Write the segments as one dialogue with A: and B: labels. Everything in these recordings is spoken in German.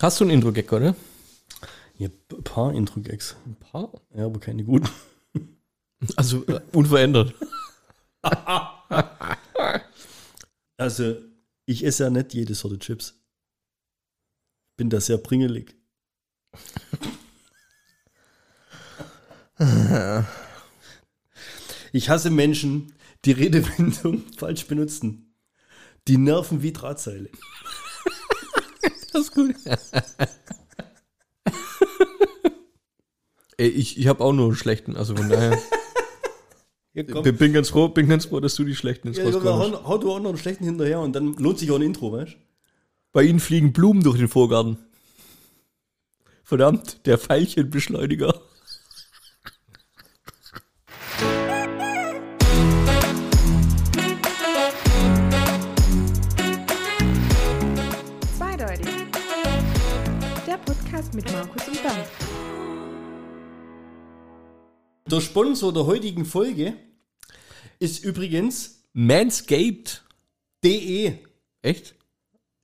A: Hast du ein Intro-Gag, oder?
B: Ja, ein paar Intro-Gags.
A: Ein paar.
B: Ja, aber keine guten.
A: Also äh, unverändert.
B: Also, ich esse ja nicht jede Sorte Chips. Bin da sehr pringelig. Ich hasse Menschen, die Redewendung falsch benutzen. Die nerven wie Drahtseile.
A: Das ist gut. Ey, ich, ich habe auch nur einen schlechten, also von daher.
B: Ja,
A: bin, bin ganz froh, bin ganz froh, dass du die schlechten ins
B: Ja,
A: ja,
B: hau, hau du auch noch einen schlechten hinterher und dann lohnt sich auch ein Intro, weißt du?
A: Bei ihnen fliegen Blumen durch den Vorgarten. Verdammt, der Veilchenbeschleuniger.
C: Mit Markus und Bernd.
B: Der Sponsor der heutigen Folge ist übrigens
A: Manscaped.
B: DE.
A: Echt?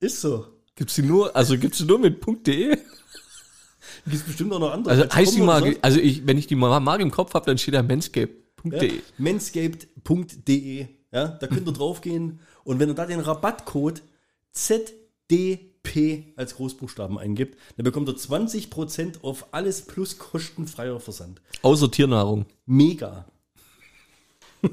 B: Ist so.
A: Gibt's die nur, also gibt's die nur mit .de?
B: Gibt bestimmt auch noch andere.
A: Also heißt die Marke, also ich, wenn ich die Marke im Kopf habe, dann steht da manscaped.de.
B: Ja, manscaped.de. Ja, da könnt ihr draufgehen und wenn ihr da den Rabattcode ZDP als Großbuchstaben eingibt, dann bekommt ihr 20% auf alles plus kostenfreier Versand.
A: Außer Tiernahrung.
B: Mega.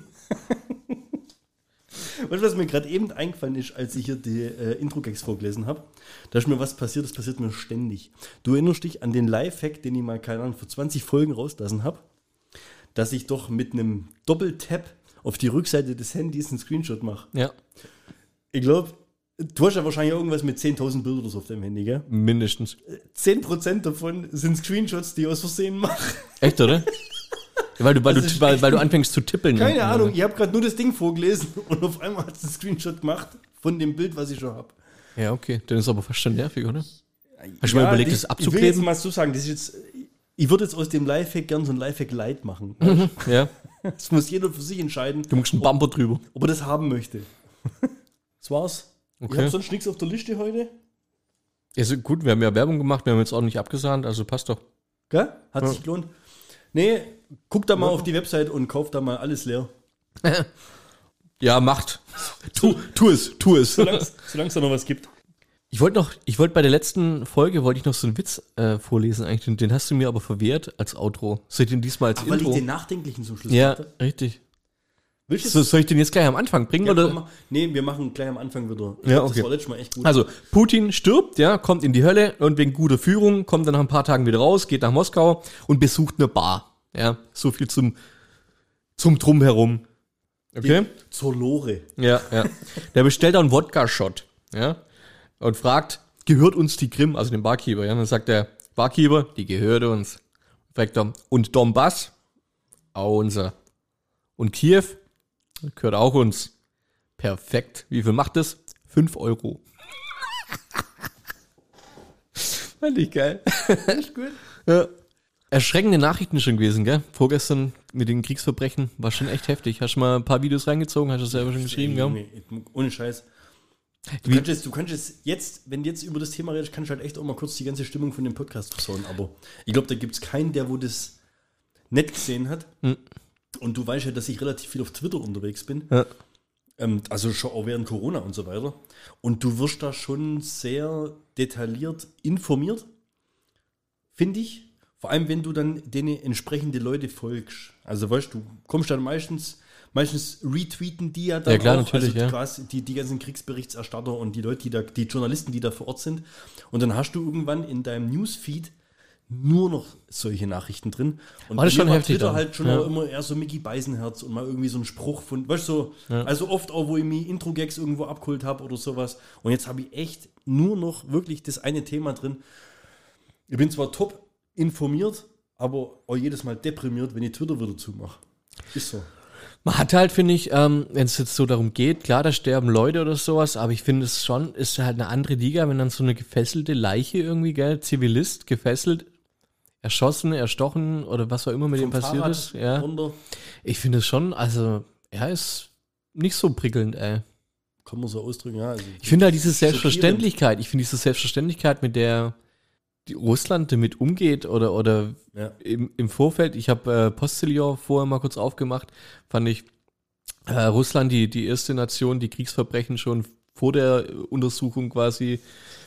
B: Weißt du, was mir gerade eben eingefallen ist, als ich hier die äh, Intro-Gags vorgelesen habe? Da ist mir was passiert, das passiert mir ständig. Du erinnerst dich an den Live-Hack, den ich mal, keine Ahnung, vor 20 Folgen rauslassen habe, dass ich doch mit einem Doppeltap auf die Rückseite des Handys einen Screenshot mache.
A: Ja,
B: Ich glaube, du hast ja wahrscheinlich irgendwas mit 10.000 Bildern oder so auf deinem Handy, gell?
A: mindestens.
B: 10% davon sind Screenshots, die ich aus Versehen mache.
A: Echt, oder? Ja, weil, du, weil, du,
B: ist
A: weil, weil du anfängst zu tippeln.
B: Keine Ahnung, ich habe gerade nur das Ding vorgelesen und auf einmal hat es einen Screenshot gemacht von dem Bild, was ich schon habe.
A: Ja, okay. Dann ist aber fast schon nervig, oder? Hast du mal überlegt, das
B: Ich will jetzt
A: abzukleben?
B: mal so sagen, das ist jetzt, ich würde jetzt aus dem Lifehack gern so ein Lifehack Light machen.
A: Ja.
B: Das muss jeder für sich entscheiden,
A: Du musst einen Bumper drüber.
B: ob er das haben möchte. Das war's. Ich
A: Okay.
B: habe sonst nichts auf der Liste heute.
A: Ja, so gut, wir haben ja Werbung gemacht, wir haben jetzt auch nicht abgesahnt, also passt doch.
B: Gell? Hat sich gelohnt. Nee, guck da mal auf die Website und kauf da mal alles leer.
A: Ja, macht. Tu, tu es, tu es.
B: Solange es da noch was gibt.
A: Ich wollte noch, ich wollte bei der letzten Folge, wollte ich noch so einen Witz äh, vorlesen eigentlich, den, den hast du mir aber verwehrt als Outro. Soll ich den diesmal als
B: Ach, weil ich
A: Intro?
B: den Nachdenklichen zum Schluss
A: ja,
B: gemacht
A: richtig.
B: Willst du
A: So, soll ich den jetzt gleich am Anfang bringen?
B: Ja,
A: oder?
B: komm, nee, wir machen gleich am Anfang wieder. Ich
A: Ja,
B: glaub,
A: okay.
B: Das war letztes Mal echt gut.
A: Also, Putin stirbt, ja, kommt in die Hölle und wegen guter Führung kommt dann nach ein paar Tagen wieder raus, geht nach Moskau und besucht eine Bar. Ja, so viel zum, zum Drumherum. Okay?
B: Zur Lore.
A: Ja, ja. Der bestellt einen Wodka-Shot, ja, und fragt, gehört uns die Krim, also den Barkeeper, ja, und dann sagt der Barkeeper, die gehört uns. Fragt er, und Donbass? Auch unser. Und Kiew? Gehört auch uns. Perfekt. Wie viel macht das? Fünf Euro. Fand ich geil.
B: Echt gut.
A: Ja. Erschreckende Nachrichten schon gewesen, gell? Vorgestern mit den Kriegsverbrechen war schon echt heftig. Hast du mal ein paar Videos reingezogen? Hast du selber schon geschrieben, gell?
B: Ohne Scheiß. Du
A: Wie-
B: jetzt, du kannst jetzt, wenn du jetzt über das Thema redest, kannst du halt echt auch mal kurz die ganze Stimmung von dem Podcast versauen. Aber ich glaube, da gibt es keinen, der wo das nicht gesehen hat.
A: Hm.
B: Und du weißt ja, dass ich relativ viel auf Twitter unterwegs bin.
A: Ja.
B: Ähm, also schon auch während Corona und so weiter. Und du wirst da schon sehr detailliert informiert, finde ich. Vor allem, wenn du dann denen entsprechende Leute folgst. Also weißt du, kommst dann meistens, meistens retweeten die ja dann
A: Ja, klar,
B: auch,
A: natürlich,
B: also
A: ja.
B: quasi die, die ganzen Kriegsberichterstatter und die Leute, die da, die Journalisten, die da vor Ort sind. Und dann hast du irgendwann in deinem Newsfeed nur noch solche Nachrichten drin. Und
A: War das schon heftig
B: Twitter
A: dann?
B: halt schon
A: Ja.
B: immer eher so Mickey Beisenherz und mal irgendwie so ein Spruch von, weißt du, so, also oft auch, wo ich mir Intro-Gags irgendwo abgeholt habe oder sowas. Und jetzt habe ich echt nur noch wirklich das eine Thema drin. Ich bin zwar top informiert, aber auch jedes Mal deprimiert, wenn ich Twitter wieder zumache. Ist so.
A: Man hat halt, finde ich, ähm, wenn es jetzt so darum geht, klar, da sterben Leute oder sowas, aber ich finde es schon, ist halt eine andere Liga, wenn dann so eine gefesselte Leiche irgendwie, gell, Zivilist, gefesselt, erschossen, erstochen oder was auch immer mit ihm passiert
B: Fahrrad
A: ist. Ja.
B: runter,
A: Ich finde es schon, also, er ist nicht so prickelnd, ey.
B: kann man so ausdrücken, ja. Also,
A: Ich finde halt diese. Selbstverständlichkeit, ich finde diese Selbstverständlichkeit, mit der Russland damit umgeht oder, oder
B: Ja.
A: im, im Vorfeld, ich habe äh, Postillon vorher mal kurz aufgemacht, fand ich äh, Russland die, die erste Nation, die Kriegsverbrechen schon vor der Untersuchung quasi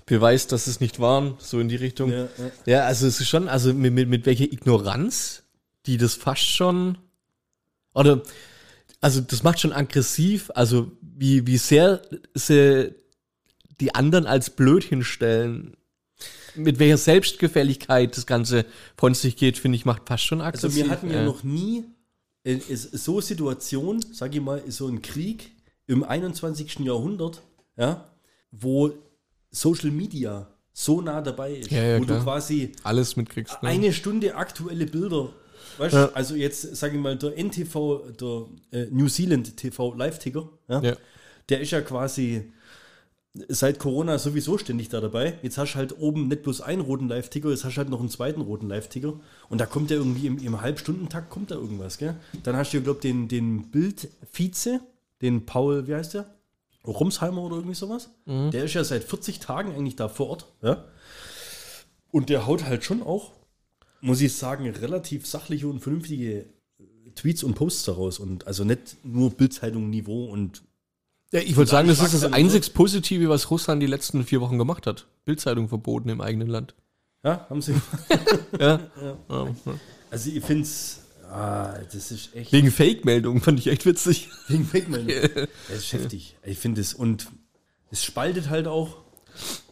A: beweist, dass es nicht waren, so in die Richtung.
B: Ja, ja.
A: Ja, also es ist schon, also mit, mit, mit welcher Ignoranz, die das fast schon, oder, also das macht schon aggressiv, also wie, wie sehr sie die anderen als blöd hinstellen, mit welcher Selbstgefälligkeit das Ganze von sich geht, finde ich, macht fast schon
B: Also
A: aggressiv.
B: wir hatten ja
A: ja.
B: noch nie so Situation, sag ich mal, so ein Krieg im 21. Jahrhundert, ja, wo Social Media so nah dabei ist,
A: Ja, ja,
B: wo
A: klar.
B: du quasi
A: alles mitkriegst. Ne?
B: eine Stunde aktuelle Bilder, weißt
A: Ja.
B: also jetzt sage ich mal der NTV, der äh, New Zealand TV Live-Ticker, der ist ja quasi seit Corona sowieso ständig da dabei. Jetzt hast du halt oben nicht bloß einen roten Live-Ticker, jetzt hast du halt noch einen zweiten roten Live-Ticker. Und da kommt ja irgendwie im, im Halbstundentakt kommt da irgendwas, gell? Dann hast du, glaube ich, den, den Bild-Vize, den Paul, wie heißt der? Rumsheimer oder irgendwie sowas. Der ist ja seit 40 Tagen eigentlich da vor Ort, ja? Und der haut halt schon auch, muss ich sagen, relativ sachliche und vernünftige äh, Tweets und Posts daraus. Und also nicht nur Bildzeitung-Niveau und
A: Ja, ich würde sagen, das ist das einzig Positive, was Russland die letzten vier Wochen gemacht hat. Bildzeitung verboten im eigenen Land.
B: ja, haben sie.
A: Ja. ja.
B: Also ich finde es, ah, das ist echt
A: Wegen Fake-Meldungen fand ich echt witzig.
B: wegen Fake-Meldung. Das ist heftig. Ich finde es und es spaltet halt auch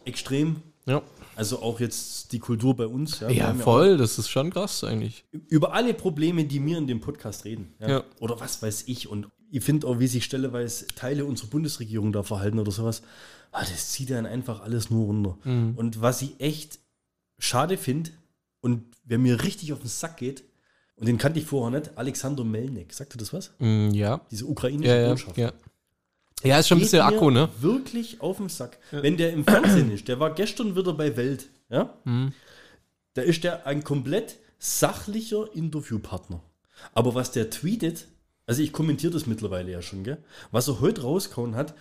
B: extrem.
A: Ja.
B: Also auch jetzt die Kultur bei uns.
A: Ja,
B: haben
A: voll, das ist schon krass eigentlich.
B: über alle Probleme, die wir in dem Podcast reden. Ja.
A: Ja.
B: Oder was weiß ich. Und ich finde auch, wie sich stelleweise Teile unserer Bundesregierung da verhalten oder sowas. Ah, das zieht dann einfach alles nur runter.
A: Mhm.
B: Und was ich echt schade finde und wer mir richtig auf den Sack geht, und den kannte ich vorher nicht, Alexander Melnik. Sagt ihr das was?
A: Mm, ja.
B: Diese ukrainische
A: Ja, ja,
B: Botschaft.
A: ja. Ja, ist schon ein bisschen Akku, ne?
B: Wirklich auf den Sack. Wenn der im Fernsehen ist, der war gestern wieder bei Welt, ja?
A: Mhm.
B: Da ist der ein komplett sachlicher Interviewpartner. Aber was der tweetet, also ich kommentiere das mittlerweile ja schon, gell? Was er heute rausgehauen hat,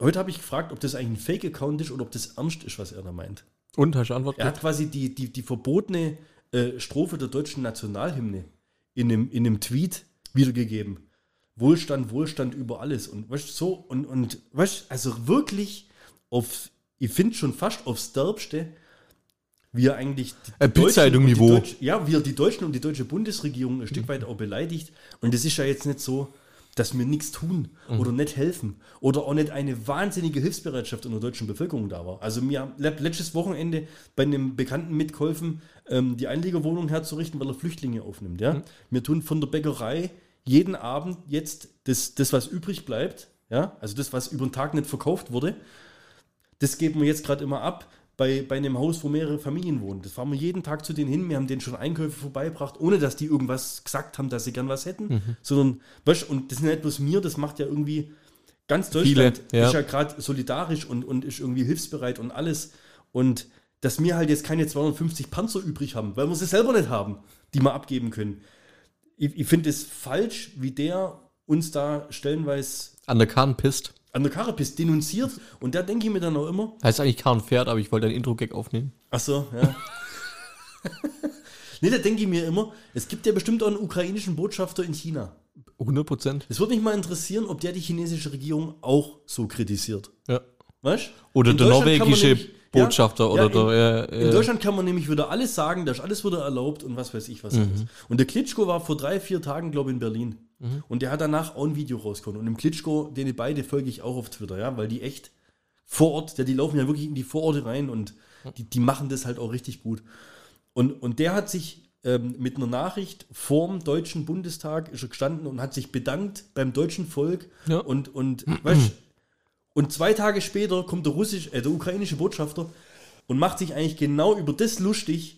B: heute habe ich gefragt, ob das eigentlich ein Fake-Account ist oder ob das ernst ist, was er da meint.
A: Und, hast du Antwort
B: Er hat quasi die, die, die verbotene äh, Strophe der deutschen Nationalhymne in einem, in einem Tweet wiedergegeben. Wohlstand, Wohlstand über alles. Und weißt so, und, und weißt also wirklich auf, ich finde schon fast aufs Derbste, wie er eigentlich die und die Deutsch- Ja, wie er die Deutschen und die deutsche Bundesregierung ein Stück weit auch beleidigt. Und es ist ja jetzt nicht so, dass wir nichts tun oder nicht helfen oder auch nicht eine wahnsinnige Hilfsbereitschaft in der deutschen Bevölkerung da war. Also mir haben letztes Wochenende bei einem Bekannten mitgeholfen, ähm, die Einliegerwohnung herzurichten, weil er Flüchtlinge aufnimmt. Ja? Wir tun von der Bäckerei jeden Abend jetzt das, das was übrig bleibt, ja? also das, was über den Tag nicht verkauft wurde, das geben wir jetzt gerade immer ab bei, bei einem Haus, wo mehrere Familien wohnen. Das fahren wir jeden Tag zu denen hin. Wir haben denen schon Einkäufe vorbeigebracht, ohne dass die irgendwas gesagt haben, dass sie gern was hätten. Sondern, weißt, und das ist nicht bloß mir, das macht ja irgendwie ganz Deutschland.
A: Viele, ja.
B: Ist ja gerade solidarisch und, und ist irgendwie hilfsbereit und alles. Und dass wir halt jetzt keine 250 Panzer übrig haben, weil wir sie selber nicht haben, die wir abgeben können. Ich, ich finde es falsch, wie der uns da stellenweise
A: An der Kahn pisst.
B: An der Karre bist, denunziert. Und da denke ich mir dann auch immer,
A: Heißt eigentlich Kahn Pferd, aber ich wollte ein Intro-Gag aufnehmen.
B: Ach so, ja. nee, da denke ich mir immer, es gibt ja bestimmt auch einen ukrainischen Botschafter in China.
A: 100 Prozent.
B: Es würde mich mal interessieren, ob der die chinesische Regierung auch so kritisiert.
A: Ja.
B: Weißt
A: Oder
B: In
A: der norwegische
B: nämlich-
A: Botschafter
B: ja,
A: oder
B: ja,
A: der.
B: in,
A: äh,
B: in Deutschland kann man nämlich wieder alles sagen, da ist alles wieder erlaubt und was weiß ich was alles. Und der Klitschko war vor drei, vier Tagen, glaube ich, in Berlin. Und der hat danach auch ein Video rausgekommen. Und dem Klitschko, den beide folge ich auch auf Twitter, ja, weil die echt vor Ort, ja, die laufen ja wirklich in die Vororte rein und die, die machen das halt auch richtig gut. Und, und der hat sich ähm, mit einer Nachricht vorm Deutschen Bundestag ist er gestanden und hat sich bedankt beim deutschen Volk.
A: Ja.
B: Und, und, weißt, und zwei Tage später kommt der, russisch, äh, der ukrainische Botschafter und macht sich eigentlich genau über das lustig,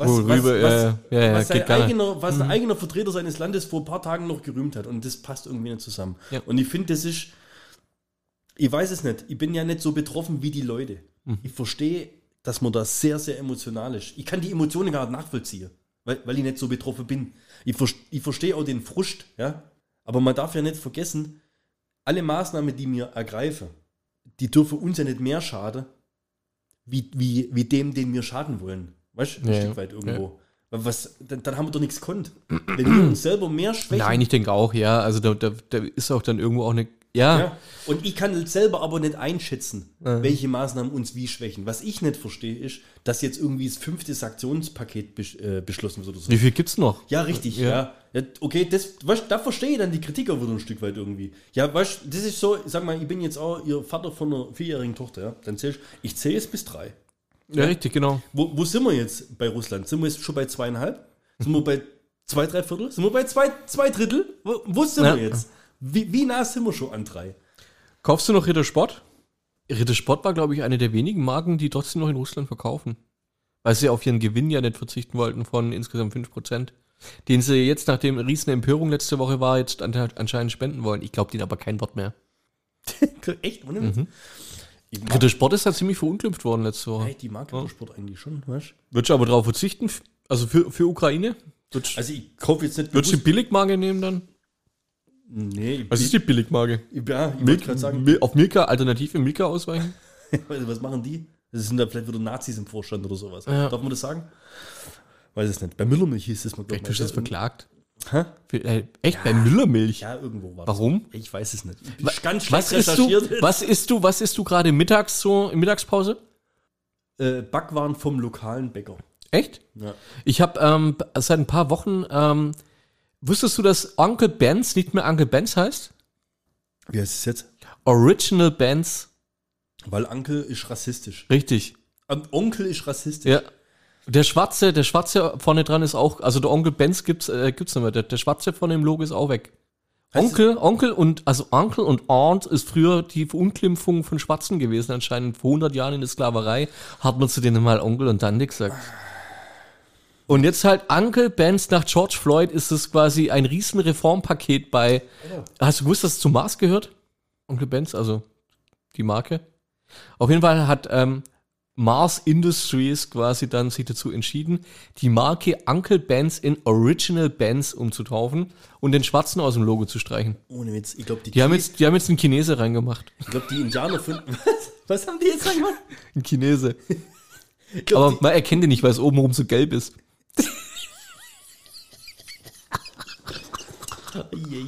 B: was,
A: Worüber,
B: was,
A: ja, ja,
B: was, sein eigener, was ein eigener Vertreter seines Landes vor ein paar Tagen noch gerühmt hat. Und das passt irgendwie nicht zusammen.
A: Ja.
B: Und ich finde, das ist, ich weiß es nicht, ich bin ja nicht so betroffen wie die Leute.
A: Mhm.
B: Ich verstehe, dass man da sehr, sehr emotional ist. Ich kann die Emotionen gar nicht nachvollziehen, weil, weil ich nicht so betroffen bin. Ich, ver- ich verstehe auch den Frust, ja. Aber man darf ja nicht vergessen, alle Maßnahmen, die wir ergreifen, die dürfen uns ja nicht mehr schaden, wie, wie, wie dem, den wir schaden wollen. Weißt du, ein
A: Ja,
B: Stück
A: ja.
B: weit irgendwo. Was, dann, dann haben wir doch nichts konnt. Wenn wir uns selber mehr schwächen.
A: Nein, ich denke auch, ja. Also da, da, da ist auch dann irgendwo auch eine. Ja,
B: Ja. Und ich kann selber aber nicht einschätzen, welche Maßnahmen uns wie schwächen. Was ich nicht verstehe, ist, dass jetzt irgendwie das fünfte Sanktionspaket besch äh, beschlossen wird oder so.
A: wie viel gibt's noch?
B: Ja, richtig,
A: Ja.
B: ja. ja. okay, das, weißt, da verstehe ich dann die Kritik auch wieder ein Stück weit irgendwie. Ja, weißt das ist so, sag mal, ich bin jetzt auch ihr Vater von einer vierjährigen Tochter, ja. Dann zählst ich zähle jetzt bis drei.
A: Ja, richtig, genau.
B: Wo, wo sind wir jetzt bei Russland? Sind wir jetzt schon bei zweieinhalb? Sind wir bei zwei, drei Viertel? Sind wir bei zwei, zwei Drittel? Wo, wo sind
A: Ja.
B: wir jetzt? Wie, wie nah sind wir schon an drei?
A: Kaufst du noch Rittersport? Rittersport war, glaube ich, eine der wenigen Marken, die trotzdem noch in Russland verkaufen. Weil sie auf ihren Gewinn ja nicht verzichten wollten von insgesamt 5%. Den sie jetzt, nachdem riesen Empörung letzte Woche war, jetzt an, anscheinend spenden wollen. Ich glaube denen aber kein Wort mehr.
B: Echt? Ohne Witz? Ich
A: Rittersport ist halt ziemlich verunglimpft worden letzte Woche.
B: hey, die mag Sport eigentlich schon, weißt
A: Würdest du aber darauf verzichten? Also für, für Ukraine? Würdest,
B: Also ich kaufe jetzt nicht
A: würdest du die Billigmarke nehmen dann?
B: Nee, ich,
A: Was ist die Billigmarke?
B: ich, ja, ich gerade sagen,
A: Mil- auf Milka, alternative Milka ausweichen?
B: Also, was machen die? Das sind da vielleicht wieder Nazis im Vorstand oder sowas.
A: Ja.
B: Darf man das sagen? Weiß es nicht. Bei Müllermilch hieß es mal, glaube
A: Echt, du hast das verklagt?
B: Hä?
A: Äh, Echt, bei Müllermilch?
B: Ja, irgendwo war
A: Warum?
B: das. Ich weiß es nicht. Ich ganz schlecht
A: Was isst du,
B: recherchiert.
A: was isst du, was isst du gerade mittags so, in Mittagspause?
B: Äh, Backwaren vom lokalen Bäcker.
A: Echt?
B: Ja.
A: Ich habe ähm, seit ein paar Wochen, ähm, wusstest du, dass Uncle Ben's nicht mehr Uncle Ben's heißt?
B: Wie heißt es jetzt?
A: Original Ben's.
B: Weil Onkel ist rassistisch.
A: Richtig.
B: Und Onkel ist rassistisch.
A: Ja. Der schwarze, der schwarze vorne dran ist auch, also der Onkel Benz gibt's, äh, gibt's nicht mehr. Der, der schwarze vorne im Logo ist auch weg.
B: Heißt
A: Onkel, Onkel und, also Onkel und Aunt ist früher die Verunglimpfung von Schwarzen gewesen, anscheinend vor 100 Jahren in der Sklaverei hat man zu denen mal Onkel und Tante gesagt. Und jetzt halt Uncle Benz nach George Floyd ist es quasi ein riesen Reformpaket bei, hast du gewusst, dass es zu Mars gehört? Onkel Benz, also die Marke. Auf jeden Fall hat ähm, Mars Industries quasi dann sich dazu entschieden, die Marke Uncle Benz in Original Benz umzutaufen und den Schwarzen aus dem Logo zu streichen.
B: Ohne Witz. Ich glaube, die,
A: Die haben jetzt, die haben jetzt einen Chinese reingemacht.
B: ich glaub, die Indianer von. Was? Was haben die jetzt reingemacht?
A: Ein Chinese.
B: Glaub,
A: Aber man erkennt ihn nicht, weil es obenrum so gelb ist.
B: die.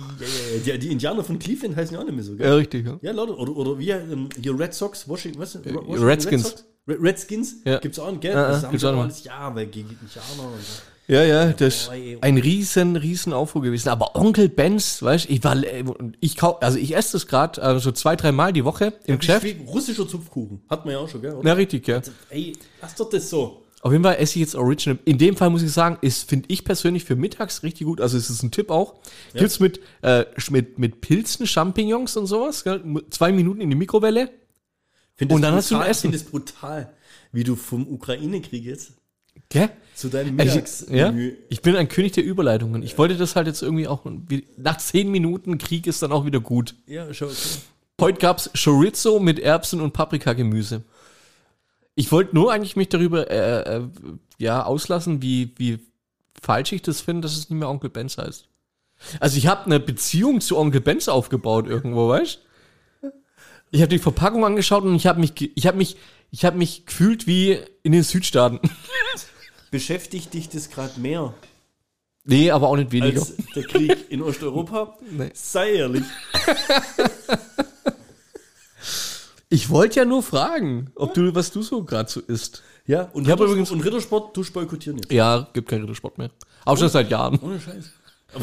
B: Die, die Indianer von Cleveland heißen ja auch nicht mehr so, gell?
A: Ja, richtig, ja.
B: Ja, Leute, oder, oder wie ähm, hier Red Sox, Washington, was? Washington
A: Redskins.
B: Red Sox? Red- Redskins?
A: Ja.
B: Gibt's auch, gell?
A: Ja, ja,
B: das
A: gibt's auch noch
B: ja, weil gegen Indianer und so.
A: Ja, ja, das ist
B: ey.
A: ein riesen, riesen Aufruhr gewesen. Aber Onkel Benz, weißt du, ich war, ich kau, also ich esse das gerade also so zwei, drei Mal die Woche im Geschäft.
B: Wie russischer Zupfkuchen. Hat man ja auch schon, gell? Oder?
A: Ja, richtig, ja.
B: Ey, lass doch das so.
A: Auf jeden Fall esse ich jetzt Original. In dem Fall muss ich sagen, ist, finde ich persönlich für mittags richtig gut. Also es ist ein Tipp auch. Gibt's mit, äh, mit, mit Pilzen, Champignons und sowas. Gell? Zwei Minuten in die Mikrowelle.
B: Find
A: Und dann hast du ein
B: brutal-
A: Essen.
B: find das brutal, wie du vom Ukraine-Krieg jetzt
A: Gell?
B: zu deinem Mittags
A: ich, ja, ich bin ein König der Überleitungen. Ich wollte das halt jetzt irgendwie auch. Nach zehn Minuten Krieg ist dann auch wieder gut.
B: ja, schau, okay.
A: Heute gab's Chorizo mit Erbsen und Paprikagemüse. Ich wollte nur eigentlich mich darüber äh, äh, ja, auslassen, wie, wie falsch ich das finde, dass es nicht mehr Onkel Benz heißt. Also ich habe eine Beziehung zu Onkel Benz aufgebaut irgendwo, weißt Ich habe die Verpackung angeschaut und ich habe mich, ich habe mich, ich habe mich gefühlt wie in den Südstaaten.
B: Beschäftigt dich das gerade mehr
A: nee, aber auch nicht weniger.
B: als der Krieg in Osteuropa?
A: Nee.
B: Sei ehrlich.
A: Ich wollte ja nur fragen, ob du, was du so gerade so isst.
B: Ja, und,
A: Ich übrigens-
B: und Rittersport, du boykottieren jetzt.
A: Ja, gibt keinen Rittersport mehr. Auch schon seit Jahren.
B: Ohne Scheiß.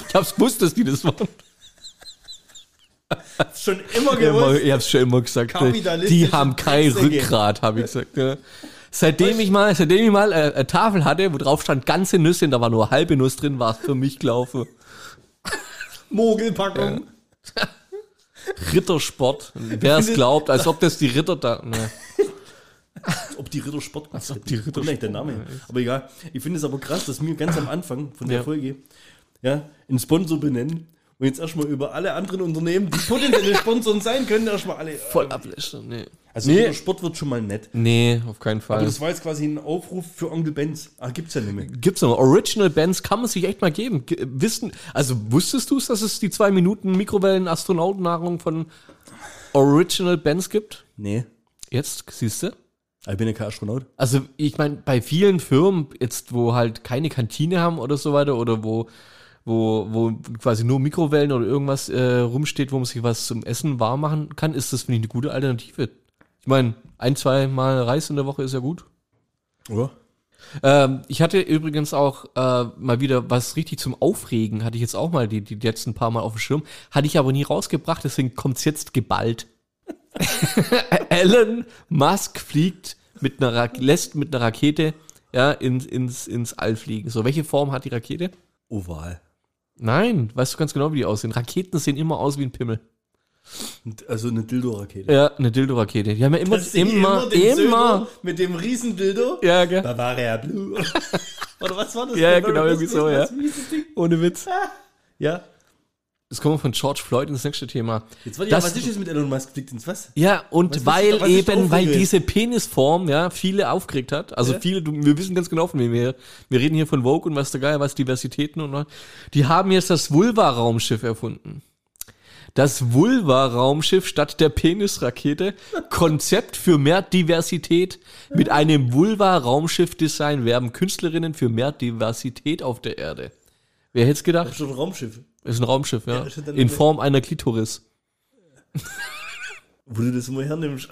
A: Ich hab's gewusst, dass die das machen.
B: Schon immer gewusst.
A: ich hab's schon immer gesagt. ne? Die haben kein. Rückgrat, habe ich gesagt. Ja. Seitdem ich mal, seitdem ich mal äh, eine Tafel hatte, wo drauf stand ganze Nüsse und da war nur halbe Nuss drin, war es für mich gelaufen.
B: Mogelpackung.
A: Rittersport. Wer es glaubt, als ob das die Ritter da. Ne.
B: Ob die Rittersport Als
A: ob die
B: Kommt nicht der Name. Aber egal. Ich finde es aber krass, dass wir ganz am Anfang von der
A: Ja.
B: Folge ja, einen Sponsor benennen und jetzt erstmal über alle anderen Unternehmen, die potenzielle Sponsoren sein können, erstmal alle.
A: Voll ablöschen. Nee.
B: Also
A: Nee.
B: Rittersport wird schon mal nett.
A: nee, auf keinen
B: Aber
A: Fall.
B: das war jetzt quasi ein Aufruf für Onkel Benz. Ah, gibt's ja nicht mehr.
A: Gibt's noch. Original Bands kann man sich echt mal geben. Ge- Wissen, also wusstest du es, dass es die zwei Minuten Mikrowellen-Astronautennahrung von Original Bands gibt?
B: Nee.
A: Jetzt, siehst du?
B: Ich bin ja kein Astronaut.
A: Also ich meine, bei vielen Firmen, jetzt wo halt keine Kantine haben oder so weiter, oder wo, wo, wo quasi nur Mikrowellen oder irgendwas äh, rumsteht, wo man sich was zum Essen warm machen kann, ist das, finde ich, eine gute Alternative. Ich meine, ein, zwei Mal Reis in der Woche ist ja gut.
B: Oder?
A: Ähm, ich hatte übrigens auch äh, mal wieder was richtig zum Aufregen, hatte ich jetzt auch mal die, die letzten paar Mal auf dem Schirm, hatte ich aber nie rausgebracht, deswegen kommt's jetzt geballt. Elon Musk fliegt mit einer Ra lässt mit einer Rakete ja, ins, ins, ins All fliegen. So, welche Form hat die Rakete?
B: Oval.
A: Nein, weißt du ganz genau, wie die aussehen. Raketen sehen immer aus wie ein Pimmel.
B: Also eine Dildo-Rakete.
A: Ja, eine Dildo-Rakete. Die haben ja immer,
B: Das
A: immer, immer.
B: Söder mit dem riesen Dildo.
A: Ja, gell?
B: Bavaria Blue. Oder was war das?
A: Ja, ja,
B: Bavaria
A: genau, irgendwie so, ja. Ohne Witz.
B: Ja.
A: Das kommen wir von George Floyd ins nächste Thema.
B: Jetzt warte,
A: Das-
B: ja, was ist jetzt mit Elon Musk? Fliegt ins was?
A: Ja, und
B: Was
A: weil
B: ist
A: eben, weil diese Penisform, ja, viele aufgeregt hat. Also
B: Ja.
A: viele, du, wir wissen ganz genau, von wem wir, wir reden hier von Vogue und was der Geil, was Diversitäten und die haben jetzt das Vulva-Raumschiff erfunden. Das Vulva-Raumschiff statt der Penisrakete. Konzept für mehr Diversität. Mit einem Vulva-Raumschiff-Design werben Künstlerinnen für mehr Diversität auf der Erde. Wer hätte es
B: Das
A: gedacht?
B: ist schon ein Raumschiff.
A: Ist ein Raumschiff, ja.
B: Ja,
A: In Form einer Klitoris.
B: Wo du das immer hernimmst.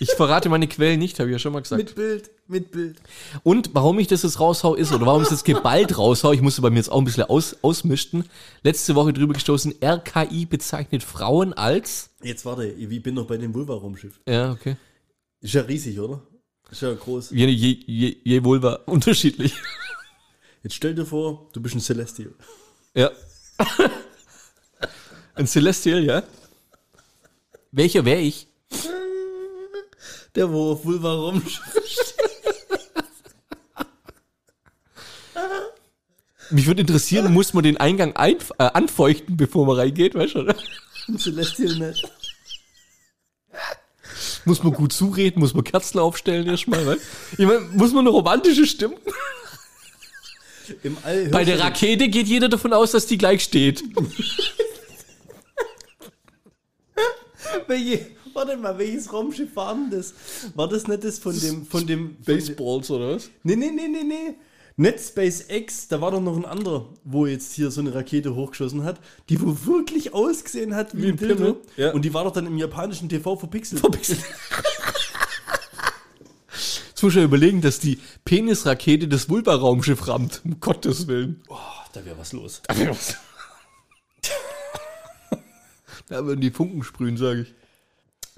A: Ich verrate meine Quellen nicht, habe ich ja schon mal gesagt.
B: mit Bild, mit Bild.
A: Und warum ich das jetzt raushau ist, oder warum ich das geballt raushau, ich musste bei mir jetzt auch ein bisschen aus, ausmischen. Letzte Woche drüber gestoßen, RKI bezeichnet Frauen als.
B: Jetzt warte, ich bin noch bei dem Vulva-Raumschiff.
A: Ja, okay.
B: Ist ja riesig, oder? Ist ja groß.
A: Je, je, je, je war unterschiedlich.
B: Jetzt stell dir vor, du bist ein Celestial.
A: Ja. Ein Celestial, ja. Welcher wäre ich?
B: Der, wo auf Vulva-Raumschiff
A: Mich würde interessieren, muss man den Eingang einf äh, anfeuchten, bevor man reingeht, weißt du?
B: ein Celestial nicht.
A: Muss man gut zureden, muss man Kerzen aufstellen erstmal, weißt Ich meine, muss man eine romantische Stimme?
B: Im All
A: Bei der Rakete geht jeder davon aus, dass die gleich steht.
B: Welche, warte mal, welches Raumschiff war denn das? War das nicht das von dem, von dem, von
A: Baseballs oder was?
B: Nee, nee, nee, nee, nee. Nicht SpaceX, da war doch noch ein anderer, wo jetzt hier so eine Rakete hochgeschossen hat, die wo wirklich ausgesehen hat wie,
A: Wie
B: ein Dildo.
A: Ja.
B: Und die war doch dann im japanischen TV verpixelt.
A: Verpixelt. Ja überlegen, dass die Penisrakete das Vulva-Raumschiff rammt. Um Gottes Willen.
B: Oh, da wäre was los.
A: Da würden die Funken sprühen, sage ich.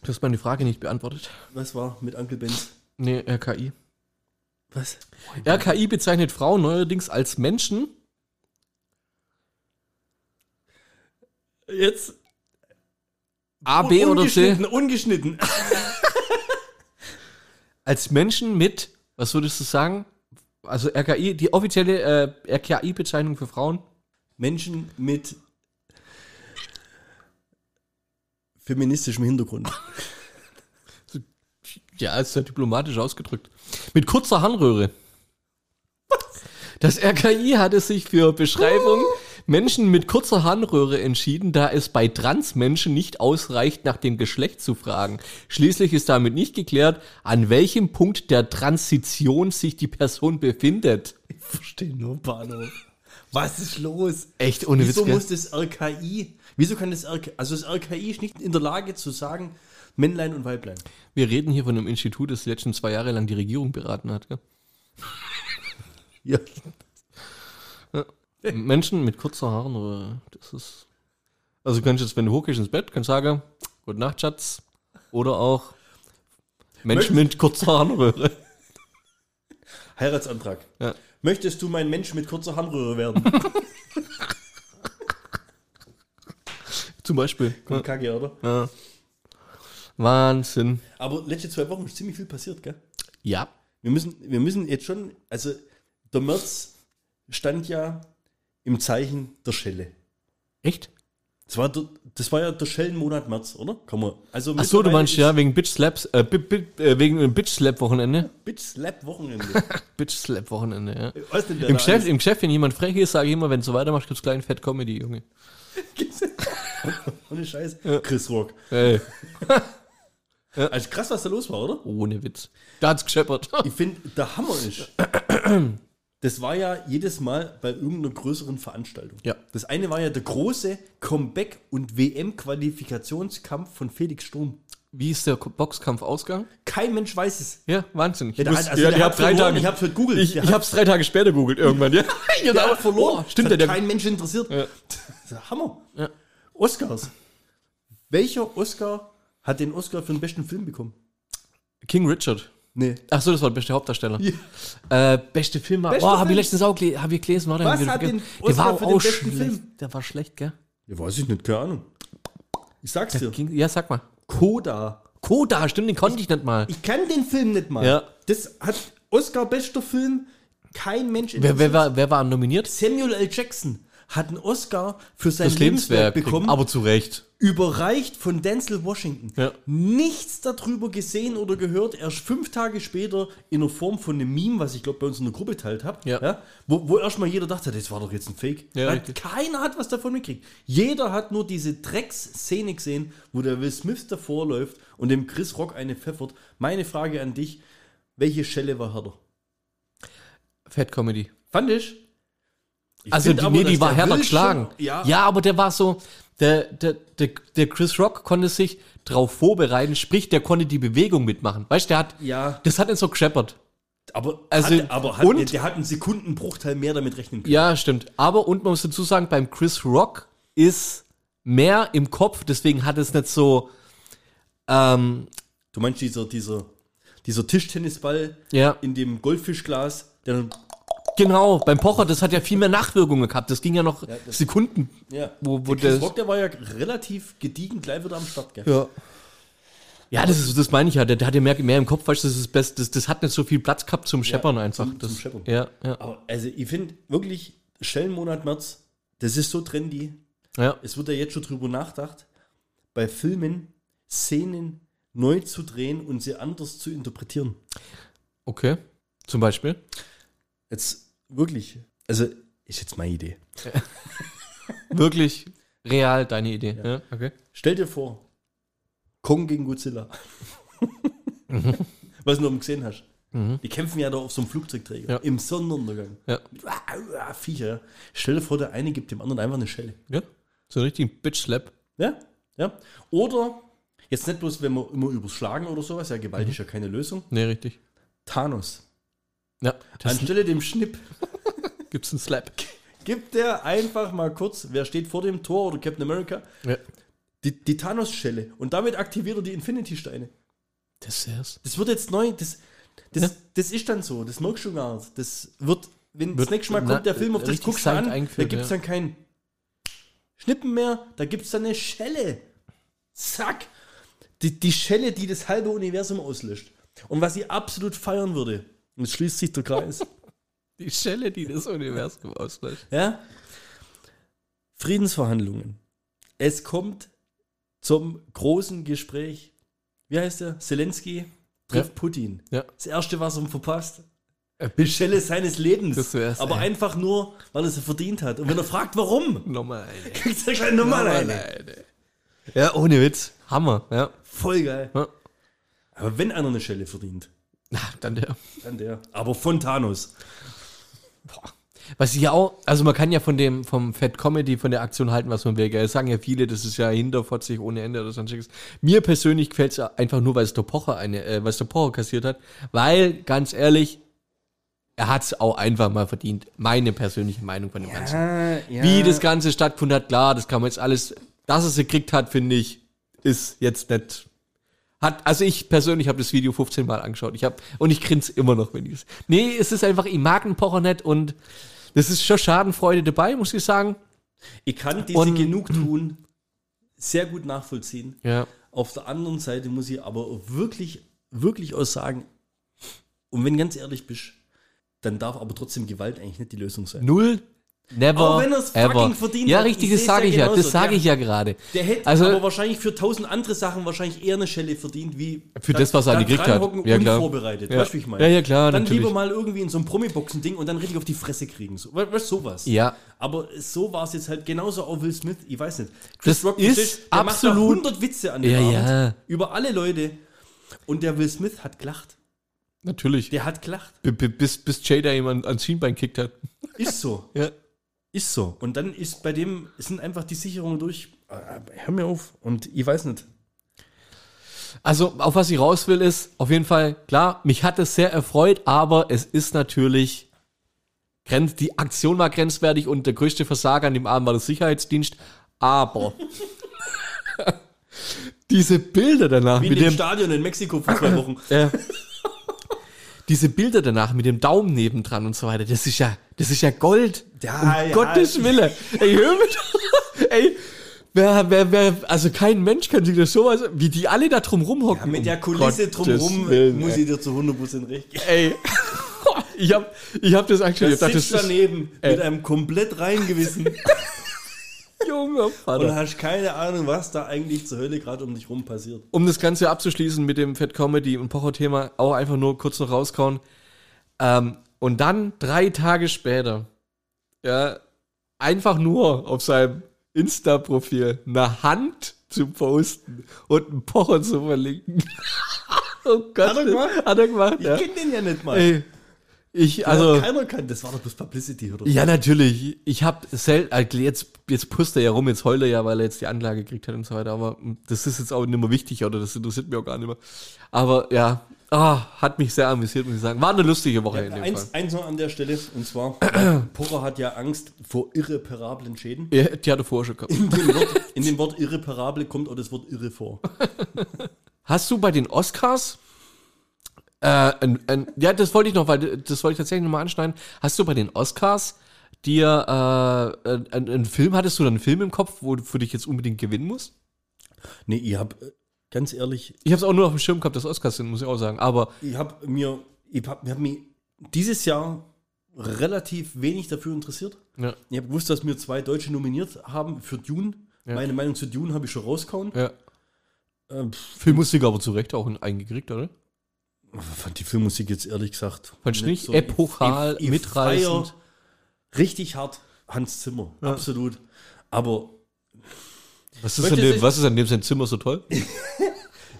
A: Du hast meine Frage nicht beantwortet.
B: Was war mit Uncle Benz?
A: Nee, RKI.
B: Was?
A: RKI bezeichnet Frauen neuerdings als Menschen.
B: Jetzt
A: A, B oder C.
B: ungeschnitten, ungeschnitten.
A: Als Menschen mit, was würdest du sagen? Also RKI, die offizielle äh, RKI-Bezeichnung für Frauen?
B: Menschen mit feministischem Hintergrund.
A: Ja, ist ja diplomatisch ausgedrückt. Mit kurzer Harnröhre. Das RKI hatte sich für Beschreibung Menschen mit kurzer Harnröhre entschieden, da es bei Transmenschen nicht ausreicht, nach dem Geschlecht zu fragen. Schließlich ist damit nicht geklärt, an welchem Punkt der Transition sich die Person befindet.
B: Ich verstehe nur Bahnhof. Was ist los?
A: Echt ohne
B: Wieso
A: Witz,
B: muss das RKI, wieso kann das RKI, also das RKI ist nicht in der Lage zu sagen, Männlein und Weiblein.
A: Wir reden hier von einem Institut, das die letzten zwei Jahre lang die Regierung beraten hat. Gell?
B: Ja.
A: Menschen mit kurzer Harnröhre, das ist. Also kannst du jetzt, wenn du hochgehst ins Bett, kannst sagen, Gute Nacht, Schatz. Oder auch Menschen mit kurzer Harnröhre.
B: Heiratsantrag.
A: Ja.
B: Möchtest du mein Mensch mit kurzer Harnröhre werden?
A: Zum Beispiel.
B: Kommt Kacke, oder?
A: Ja. Wahnsinn.
B: Aber letzte zwei Wochen ist ziemlich viel passiert, gell?
A: Ja.
B: Wir müssen, wir müssen jetzt schon, also der März stand ja im Zeichen der Schelle.
A: Echt?
B: Das war, der, das war ja der Schellenmonat März, oder? Kann man. Also
A: Ach so, du meinst ja wegen Bitch Slaps, äh, bi, bi, äh, wegen dem Bitch Slap Wochenende.
B: Bitch Slap Wochenende.
A: Bitch Slap Wochenende, ja.
B: Was denn
A: Im
B: alles-
A: Im Geschäft, wenn jemand frech ist, sage ich immer, wenn du so weitermachst, gibt's kleinen Fett Comedy, Junge.
B: Ohne Scheiß. Chris Rock.
A: Hey.
B: Also krass, was da los war, oder?
A: Ohne Witz. Da hat's gescheppert.
B: Ich finde, der Hammer ist, das war ja jedes Mal bei irgendeiner größeren Veranstaltung.
A: Ja.
B: Das eine war ja der große Comeback- und WM-Qualifikationskampf von Felix Sturm.
A: Wie ist der Boxkampf ausgegangen?
B: Kein Mensch weiß es.
A: Ja, Wahnsinn. Ich,
B: Ja, also
A: ja, ich
B: hat
A: hab drei Tage.
B: ich.
A: Ich, ich
B: hat-
A: hab's drei Tage später googelt irgendwann, ja. ja
B: Der hat verloren.
A: Oh, stimmt,
B: das
A: der,
B: hat
A: der,
B: kein Mensch interessiert.
A: Ja.
B: Das ist der Hammer.
A: Ja.
B: Oscars. Welcher Oscar hat den Oscar für den besten Film bekommen?
A: King Richard.
B: Nee.
A: Ach so, das war der beste Hauptdarsteller.
B: Ja.
A: Äh, beste Film war.
B: Bester
A: oh, habe ich letztens auch hab ich gelesen, oder?
B: Was
A: ich
B: hat den
A: vergessen. Der
B: Oscar
A: war
B: für den
A: auch
B: besten
A: schlecht.
B: Film?
A: Der war schlecht, gell?
B: Ja, weiß ich nicht, keine Ahnung. Ich sag's dir.
A: King, ja, sag mal.
B: Koda.
A: Koda, stimmt, den konnte ich nicht mal.
B: Ich kann den Film nicht mal.
A: Ja.
B: Das hat Oscar bester Film. Kein Mensch
A: Wer, wer, war, wer war nominiert?
B: Samuel L. Jackson hat einen Oscar für sein
A: Das
B: Lebenswerk,
A: Lebenswerk
B: bekommen,
A: Aber zu Recht.
B: überreicht von Denzel Washington.
A: Ja.
B: Nichts darüber gesehen oder gehört. Erst fünf Tage später in der Form von einem Meme, was ich glaube bei uns in der Gruppe teilt habe,
A: Ja.
B: wo, wo erstmal jeder dachte, das war doch jetzt ein Fake.
A: Ja,
B: keiner hat was davon mitgekriegt. Jeder hat nur diese Drecks-Szene gesehen, wo der Will Smith davor läuft und dem Chris Rock eine pfeffert. Meine Frage an dich, welche Schelle war härter?
A: Fat Comedy.
B: Fand ich? Ich
A: Also, die,
B: aber,
A: nee, die war härter geschlagen.
B: schon- Ja,
A: ja, aber der war so, der, der, der, der Chris Rock konnte sich drauf vorbereiten, sprich, der konnte die Bewegung mitmachen. Weißt du, der hat,
B: Ja.
A: das hat ihn so gescheppert.
B: aber,
A: Also,
B: hat, aber hat,
A: und-
B: der, der hat einen Sekundenbruchteil mehr damit rechnen können.
A: Ja, stimmt. Aber, und man muss dazu sagen, beim Chris Rock ist mehr im Kopf, deswegen hat es nicht so, ähm,
B: Du meinst dieser, dieser, dieser Tischtennisball
A: ja,
B: in dem Goldfischglas, der dann,
A: genau, beim Pocher, das hat ja viel mehr Nachwirkungen gehabt. Das ging ja noch
B: das-
A: Sekunden.
B: ja,
A: Wo- wo
B: der Chris Rock, der war ja relativ gediegen gleich wieder am Start, gell?
A: Ja. Ja, das, ist, das meine ich ja. Der, der hat ja mehr, mehr im Kopf, weißt du, das ist best, das, das hat nicht so viel Platz gehabt zum Scheppern einfach.
B: zum-
A: das,
B: zum Scheppern.
A: Ja, ja,
B: Aber also ich finde wirklich, Schellenmonat März, das ist so trendy.
A: ja.
B: Es wird ja jetzt schon drüber nachgedacht, bei Filmen Szenen neu zu drehen und sie anders zu interpretieren.
A: Okay. Zum Beispiel.
B: Jetzt wirklich, also ist jetzt meine Idee.
A: Wirklich real deine Idee. Ja, okay.
B: Stell dir vor, Kong gegen Godzilla. Was du noch gesehen hast. Die kämpfen ja da auf so einem Flugzeugträger.
A: Ja.
B: Im Sonnenuntergang.
A: Ja.
B: Ah, Viecher. ja. Stell dir vor, der eine gibt dem anderen einfach eine Schelle.
A: Ja. So einen richtigen Bitch-Slap.
B: Ja? Ja. Oder, jetzt nicht bloß, wenn wir immer überschlagen oder sowas, ja, Gewalt ist ja keine Lösung.
A: Nee, richtig.
B: Thanos.
A: Ja.
B: Anstelle dem Schnipp
A: gibt's einen Slap.
B: gibt der einfach mal kurz, wer steht vor dem Tor oder Captain America,
A: Ja.
B: die, die Thanos-Schelle. Und damit aktiviert er die Infinity-Steine.
A: Das ist
B: Das wird jetzt neu, das, das,
A: Ja.
B: das ist dann so, das merkst du gar nicht. Das wird, wenn
A: Wird-
B: das nächste Mal
A: na,
B: kommt der Film auf das
A: richtig
B: guckst du an, da gibt es
A: ja.
B: dann kein Schnippen mehr, da gibt es dann eine Schelle. Zack. Die, die Schelle, die das halbe Universum auslöscht. Und was ich absolut feiern würde, und es schließt sich der Kreis,
A: die Schelle, die das Universum auslöscht.
B: ja? Friedensverhandlungen. Es kommt zum großen Gespräch. Wie heißt der? Zelensky trifft
A: Ja.
B: Putin.
A: Ja.
B: Das erste, was er verpasst. Die Schelle seines Lebens. Aber
A: ey.
B: einfach nur, weil er sie verdient hat. Und wenn er fragt, warum,
A: Nochmal eine.
B: kriegt er gleich nochmal eine.
A: eine. Ja, ohne Witz. Hammer. Ja.
B: Voll geil.
A: ja.
B: Aber wenn einer eine Schelle verdient,
A: Na, dann der.
B: dann der. Aber von Thanos.
A: Was ich ja auch, also man kann ja von dem, vom Fat Comedy, von der Aktion halten, was man will. Das sagen ja viele, das ist ja hinterfotzig ohne Ende oder sonstiges. Mir persönlich gefällt es einfach nur, weil es der Pocher eine, äh, was der Pocher kassiert hat. Weil, ganz ehrlich, er hat es auch einfach mal verdient. Meine persönliche Meinung von dem Ganzen. Wie das Ganze stattgefunden hat, klar, das kann man jetzt alles, dass es gekriegt hat, finde ich, ist jetzt nicht. Hat, also ich persönlich habe das Video 15 Mal angeschaut. Ich hab, und ich grinse immer noch, wenn ich es. Nee, es ist einfach, ich mag den Pocher nicht und das ist schon Schadenfreude dabei, muss ich sagen.
B: Ich kann diese
A: Und-
B: Genugtun sehr gut nachvollziehen.
A: Ja.
B: Auf der anderen Seite muss ich aber wirklich, wirklich auch sagen, und wenn ganz ehrlich bist, dann darf aber trotzdem Gewalt eigentlich nicht die Lösung sein.
A: Null, never,
B: Auch wenn er's fucking
A: ever.
B: verdient
A: ja,
B: hat,
A: richtig,
B: ich
A: das sage ich ja, das sage ich ja gerade.
B: Der hätte
A: Also-
B: aber wahrscheinlich für tausend andere Sachen wahrscheinlich eher eine Schelle verdient, wie
A: Für das, was er gekriegt hat. Ja, klar.
B: unvorbereitet.
A: Ja.
B: Weißt du, wie ich meine?
A: Ja, ja, klar,
B: Dann
A: natürlich.
B: lieber mal irgendwie in so einem Promi-Boxen-Ding und dann richtig auf die Fresse kriegen. So, weißt du, sowas.
A: Ja.
B: Aber so war es jetzt halt genauso auch Will Smith, ich weiß nicht. Chris
A: Das ist
B: verstehst du, der macht
A: absolut-
B: 100 Witze an dem
A: Ja,
B: Abend
A: ja.
B: über alle Leute Und der Will Smith hat gelacht.
A: Natürlich.
B: Der hat gelacht.
A: B bis, bis Jada ihm an, ans Schienbein kickt hat.
B: Ist so.
A: Ja.
B: Ist so. Und dann ist bei dem, sind einfach die Sicherungen durch. Äh, Hör mir auf. Und ich weiß nicht.
A: Also, auf was ich raus will, ist auf jeden Fall, klar, mich hat es sehr erfreut, aber es ist natürlich, grenz, die Aktion war grenzwertig und der größte Versager an dem Abend war der Sicherheitsdienst, aber diese Bilder danach
B: Wie in
A: mit
B: dem Stadion in Mexiko vor zwei Wochen.
A: äh, diese Bilder danach mit dem Daumen nebendran und so weiter, das ist ja, das ist ja Gold.
B: Ja,
A: um
B: ja.
A: Gottes Wille. Ey, hör mir doch, ey, wer, wer, wer, also kein Mensch kann sich das sowas, wie die alle da drum rumhocken.
B: Ja, mit der Kulisse drumherum
A: Willen,
B: muss ich dir zu 100% recht geben.
A: Ey, ich hab, ich hab das Ich dachte, das ist
B: daneben
A: Ey.
B: mit einem komplett reinen
A: Junge
B: und
A: Vater.
B: hast keine Ahnung, was da eigentlich zur Hölle gerade um dich rum passiert.
A: Um das Ganze abzuschließen mit dem Fett Comedy und Pocher-Thema, auch einfach nur kurz noch rauskauen. Ähm, und dann drei Tage später, ja, einfach nur auf seinem Insta-Profil eine Hand zu posten und einen Pocher zu verlinken. oh Gott.
B: Hat er gemacht?
A: Hat er gemacht,
B: Ich
A: ja.
B: kenne den ja nicht mal.
A: Ey, ich,
B: also,
A: also.
B: keiner kann. Das war doch bloß Publicity, oder?
A: Ja, natürlich. Ich habe selten, jetzt, jetzt pusst er ja rum, jetzt heult er ja, weil er jetzt die Anlage gekriegt hat und so weiter, aber das ist jetzt auch nicht mehr wichtig oder das interessiert mich auch gar nicht mehr. Aber ja, ah, hat mich sehr amüsiert, muss ich sagen. War eine lustige Woche in dem
B: Eins,
A: Fall.
B: eins noch an der Stelle, und zwar, Pocher hat ja Angst vor irreparablen Schäden.
A: Ja, die hat er vorher schon gehabt.
B: In dem, Wort, in dem Wort irreparable kommt auch das Wort irre vor.
A: Hast du bei den Oscars, äh, ein, ein, ja, das wollte ich noch, weil das wollte ich tatsächlich nochmal anschneiden. Hast du bei den Oscars dir äh, ein- ein- einen Film, hattest du da einen Film im Kopf, wo du für dich jetzt unbedingt gewinnen musst?
B: Nee, ich hab, ganz ehrlich,
A: Ich habe es auch nur auf dem Schirm gehabt, dass Oscars sind, muss ich auch sagen. Aber
B: ich hab mir, ich hab, ich hab mich dieses Jahr relativ wenig dafür interessiert.
A: ja,
B: Ich habe gewusst, dass wir zwei Deutsche nominiert haben für Dune. Meine Meinung zu Dune habe ich schon rausgehauen.
A: ja.
B: Ähm, pff,
A: Filmmusik aber zu Recht auch eingekriegt, oder?
B: Fand die Filmmusik jetzt ehrlich gesagt.
A: Fandst du nicht? Epochal,
B: ich, ich
A: mitreißend.
B: feier Richtig hart Hans Zimmer, absolut. Aber
A: Was ist, an dem, was ist an dem sein Zimmer so toll?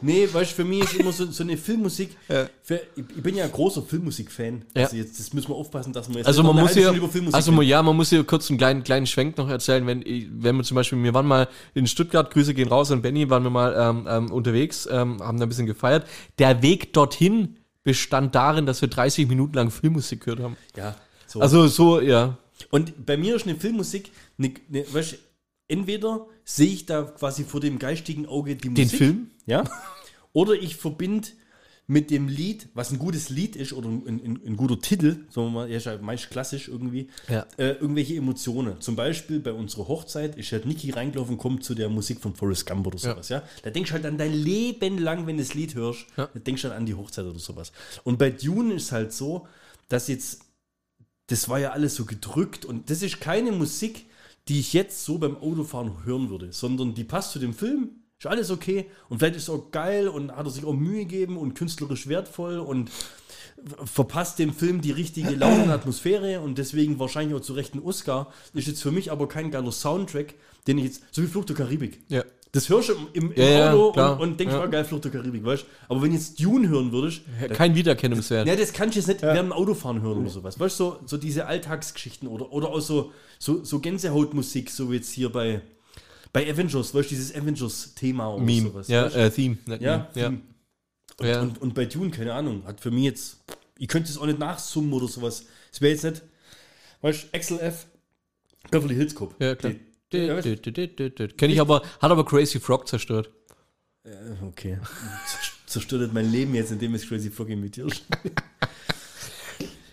B: Nee, weißt du, für mich ist immer so, so eine Filmmusik.
A: Ja.
B: Für, ich, ich bin ja ein großer Filmmusik-Fan.
A: Ja.
B: Also jetzt, das müssen wir aufpassen, dass wir jetzt
A: Also
B: nicht
A: man muss hier,
B: Stunde über Filmmusik
A: also man, ja, man muss hier kurz einen kleinen, kleinen Schwenk noch erzählen, wenn, wenn wir zum Beispiel, wir waren mal in Stuttgart, Grüße gehen raus an Benny, waren wir mal ähm, ähm, unterwegs, ähm, haben da ein bisschen gefeiert. Der Weg dorthin bestand darin, dass wir 30 Minuten lang Filmmusik gehört haben.
B: ja, so.
A: Also so, ja.
B: Und bei mir ist eine Filmmusik, eine, eine, weißt, du, entweder sehe ich da quasi vor dem geistigen Auge die
A: Den
B: Musik.
A: Film?
B: Ja. Oder ich verbinde mit dem Lied, was ein gutes Lied ist oder ein, ein, ein guter Titel, sagen wir mal, ja, ist ja meist klassisch irgendwie,
A: Ja.
B: äh, irgendwelche Emotionen. Zum Beispiel bei unserer Hochzeit ist halt Niki reingelaufen und kommt zu der Musik von Forrest Gump oder sowas, ja. Da denkst du halt an dein Leben lang, wenn du das Lied hörst,
A: Ja.
B: da denkst du halt an die Hochzeit oder sowas. Und bei Dune ist halt so, dass jetzt das war ja alles so gedrückt und das ist keine Musik, die ich jetzt so beim Autofahren hören würde, sondern die passt zu dem Film, ist alles okay und vielleicht ist es auch geil und hat er sich auch Mühe gegeben und künstlerisch wertvoll und verpasst dem Film die richtige Laune und Atmosphäre und deswegen wahrscheinlich auch zu Recht ein Oscar. Ist jetzt für mich aber kein geiler Soundtrack, den ich jetzt, so wie Flucht der Karibik.
A: Ja.
B: Das hörst du im, im
A: Ja, ja,
B: Auto
A: klar.
B: und, und denkst,
A: Ja.
B: ja. geil, Flucht der Karibik, weißt du? Aber wenn jetzt Dune hören würdest,
A: Kein Wiedererkennungswert.
B: ja, das kannst du jetzt nicht während dem Autofahren hören oder sowas. Weißt du, so, so diese Alltagsgeschichten oder, oder auch so, so, so Gänsehautmusik, so jetzt hier bei, bei Avengers, weißt du, dieses Avengers-Thema oder
A: Meme.
B: sowas.
A: ja, äh, Theme. nicht
B: ja,
A: Meme. ja.
B: und,
A: Ja.
B: Und, und bei Dune, keine Ahnung, hat für mich jetzt, ich könnte es auch nicht nachsummen oder sowas. Es wäre jetzt nicht, weißt du, Axel F. Beverly Hills Cop.
A: Ja, klar. Kenne ich aber, hat aber Crazy Frog zerstört.
B: okay. Zerstört mein Leben jetzt, indem es Crazy Frog imitierst.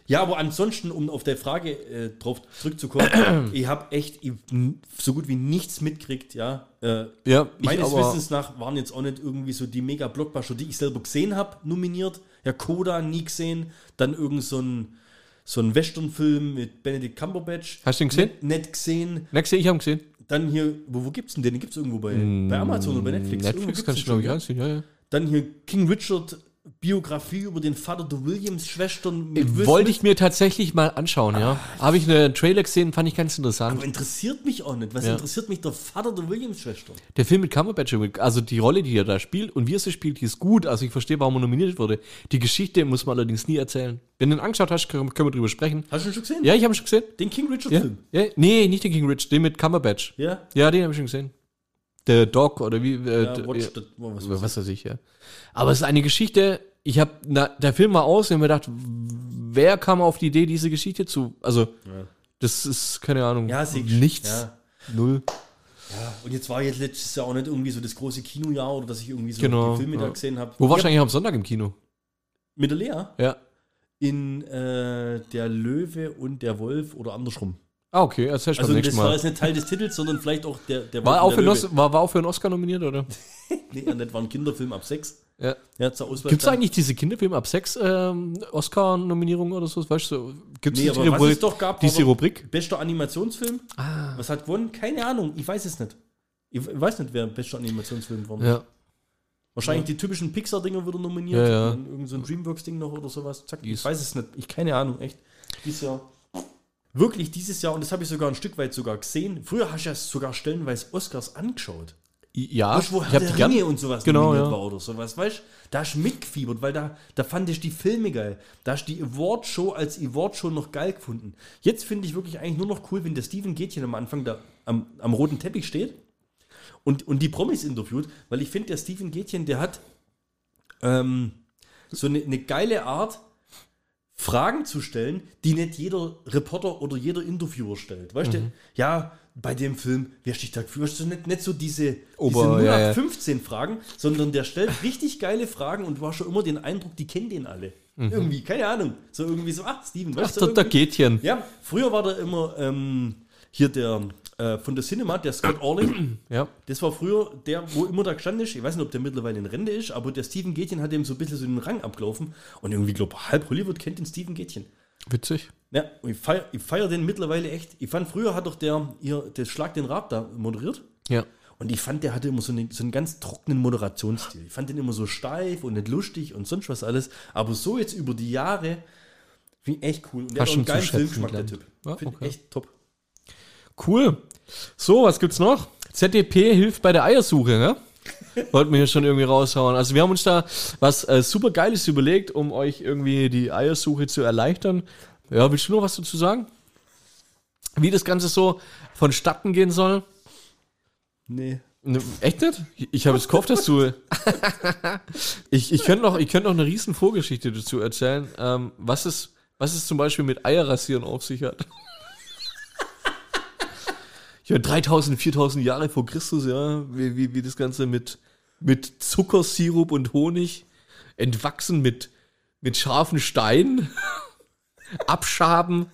B: Ja, aber ansonsten, um auf der Frage äh, drauf zurückzukommen, ich habe echt ich, so gut wie nichts mitkriegt, ja. Äh,
A: Ja,
B: meines Wissens nach waren jetzt auch nicht irgendwie so die mega Blockbuster, die ich selber gesehen habe, nominiert. Ja, Coda nie gesehen. Dann irgend so ein, so ein Western-Film mit Benedict Cumberbatch.
A: Hast du ihn gesehen?
B: Nicht, nicht gesehen.
A: Ich habe ihn gesehen.
B: Dann hier, wo, wo gibt's denn den? Den gibt's irgendwo bei, bei Amazon oder bei Netflix.
A: Netflix kannst du, glaube ich, ansehen. Ja, ja.
B: Dann hier King Richard Biografie über den Vater der Williams-Schwestern Will
A: Wollte ich mir tatsächlich mal anschauen, ja. Habe ich einen Trailer gesehen, fand ich ganz interessant.
B: Aber interessiert mich auch nicht. Was
A: Ja.
B: interessiert mich der Vater der Williams-Schwestern?
A: Der Film mit Cumberbatch, also die Rolle, die er da spielt und wie er sie spielt, die ist gut. Also ich verstehe, warum er nominiert wurde. Die Geschichte muss man allerdings nie erzählen. Wenn du ihn angeschaut hast, können wir drüber sprechen.
B: Hast du ihn schon gesehen?
A: Ja, ich habe ihn schon gesehen.
B: Den King
A: Ja.
B: Richard-Film?
A: ja. Nee, nicht den King Rich, den mit Cumberbatch.
B: Ja.
A: Ja, den habe ich schon gesehen. Der Dog oder wie. Äh,
B: Ja,
A: d-
B: Watch
A: ja,
B: the- was
A: was, weiß ich, ja. Aber es ist eine Geschichte, ich habe, der Film war aus und mir gedacht, wer kam auf die Idee, diese Geschichte zu. Also, das ist, keine Ahnung.
B: Ja, ich.
A: Nichts.
B: Ja.
A: Null.
B: Ja, und jetzt war jetzt letztes Jahr auch nicht irgendwie so das große Kinojahr oder dass ich irgendwie so
A: Genau,
B: die Filme da
A: ja.
B: gesehen habe.
A: Wo warst du eigentlich am Sonntag im Kino?
B: Mit der Lea?
A: Ja.
B: In äh, Der Löwe und der Wolf oder andersrum.
A: Ah, okay, erzählst du
B: Also
A: beim
B: das
A: nächsten
B: war
A: Mal.
B: jetzt nicht Teil des Titels, sondern vielleicht auch der, der
A: War auch,
B: der
A: einen Os- war, war auch für einen Oscar nominiert, oder?
B: Nee, ja, nicht, war ein Kinderfilm ab 6.
A: Ja.
B: Ja.
A: Gibt es eigentlich diese Kinderfilme ab sechs ähm, Oscar-Nominierungen oder so? Weißt du, gibt es
B: Nee, es doch gab, war
A: diese Rubrik?
B: Bester Animationsfilm?
A: Ah.
B: Was hat gewonnen? Keine Ahnung, ich weiß es nicht. Ich weiß nicht, wer bester Animationsfilm war.
A: Ja.
B: Wahrscheinlich die typischen Pixar-Dinger wieder nominiert.
A: Ja, ja.
B: Irgend so ein Dreamworks-Ding noch oder sowas. Zack, ich weiß es nicht. Ich keine Ahnung, echt. Dieses Jahr. Wirklich dieses Jahr, und das habe ich sogar ein Stück weit sogar gesehen. Früher hast du ja sogar stellenweise Oscars angeschaut.
A: Ja,
B: weißt wo
A: ich
B: Herr
A: hab
B: der
A: die.
B: Ringe und sowas
A: Genau, ja.
B: war oder sowas, weißt du? Da hast du mitgefiebert, weil da, da fand ich die Filme geil. Da hast du die Award-Show als Award-Show noch geil gefunden. Jetzt finde ich wirklich eigentlich nur noch cool, wenn der Steven Gätchen am Anfang da am, am roten Teppich steht und, und die Promis interviewt, weil ich finde, der Steven Gätchen, der hat ähm, so eine, eine geile Art, Fragen zu stellen, die nicht jeder Reporter oder jeder Interviewer stellt. Weißt
A: Mhm.
B: du, ja, bei dem Film, wer sticht da für? Weißt du, nicht, nicht so diese,
A: Ober-
B: diese
A: ja, ja.
B: 15 Fragen, sondern der stellt richtig geile Fragen und du hast schon immer den Eindruck, die kennen den alle. Irgendwie, keine Ahnung. So irgendwie so, ach, Steven,
A: Mhm. Ach,
B: weißt du?
A: der, der
B: irgendwie?
A: Gätchen.
B: Ja, früher war da immer ähm, hier der äh, von der Cinema, der Scott Orling.
A: Ja.
B: Das war früher der, wo immer da gestanden ist. Ich weiß nicht, ob der mittlerweile in Rente ist, aber der Steven Gätchen hat ihm so ein bisschen so den Rang abgelaufen. Und irgendwie, glaube halb Hollywood kennt den Steven Gätchen.
A: Witzig.
B: Ja, und ich feiere ich feier den mittlerweile echt. Ich fand, früher hat doch der, ihr, der Schlag den Rab da moderiert.
A: Ja.
B: Und ich fand, der hatte immer so, eine, so einen ganz trockenen Moderationsstil. Ich fand den immer so steif und nicht lustig und sonst was alles. Aber so jetzt über die Jahre, finde ich echt cool. Und der
A: Hast
B: hat auch einen geilen Filmgeschmack, der. Typ.
A: Ja,
B: Finde
A: okay.
B: ich echt top.
A: Cool. So, was gibt's noch? ZDP hilft bei der Eiersuche, ne? Wollten wir hier schon irgendwie raushauen. Also wir haben uns da was äh, super Geiles überlegt, um euch irgendwie die Eiersuche zu erleichtern. Ja, willst du noch was dazu sagen? Wie das Ganze so vonstatten gehen soll?
B: Nee.
A: Ne, echt nicht? Ich- habe jetzt gehofft, dass du. ich ich könnte noch, ich könnte noch eine riesen Vorgeschichte dazu erzählen, ähm, was, es, was es zum Beispiel mit Eierrasieren auf sich hat. Ja, 3000, 4000 Jahre vor Christus, ja, wie, wie, wie das Ganze mit, mit Zuckersirup und Honig entwachsen mit, mit scharfen Steinen, abschaben.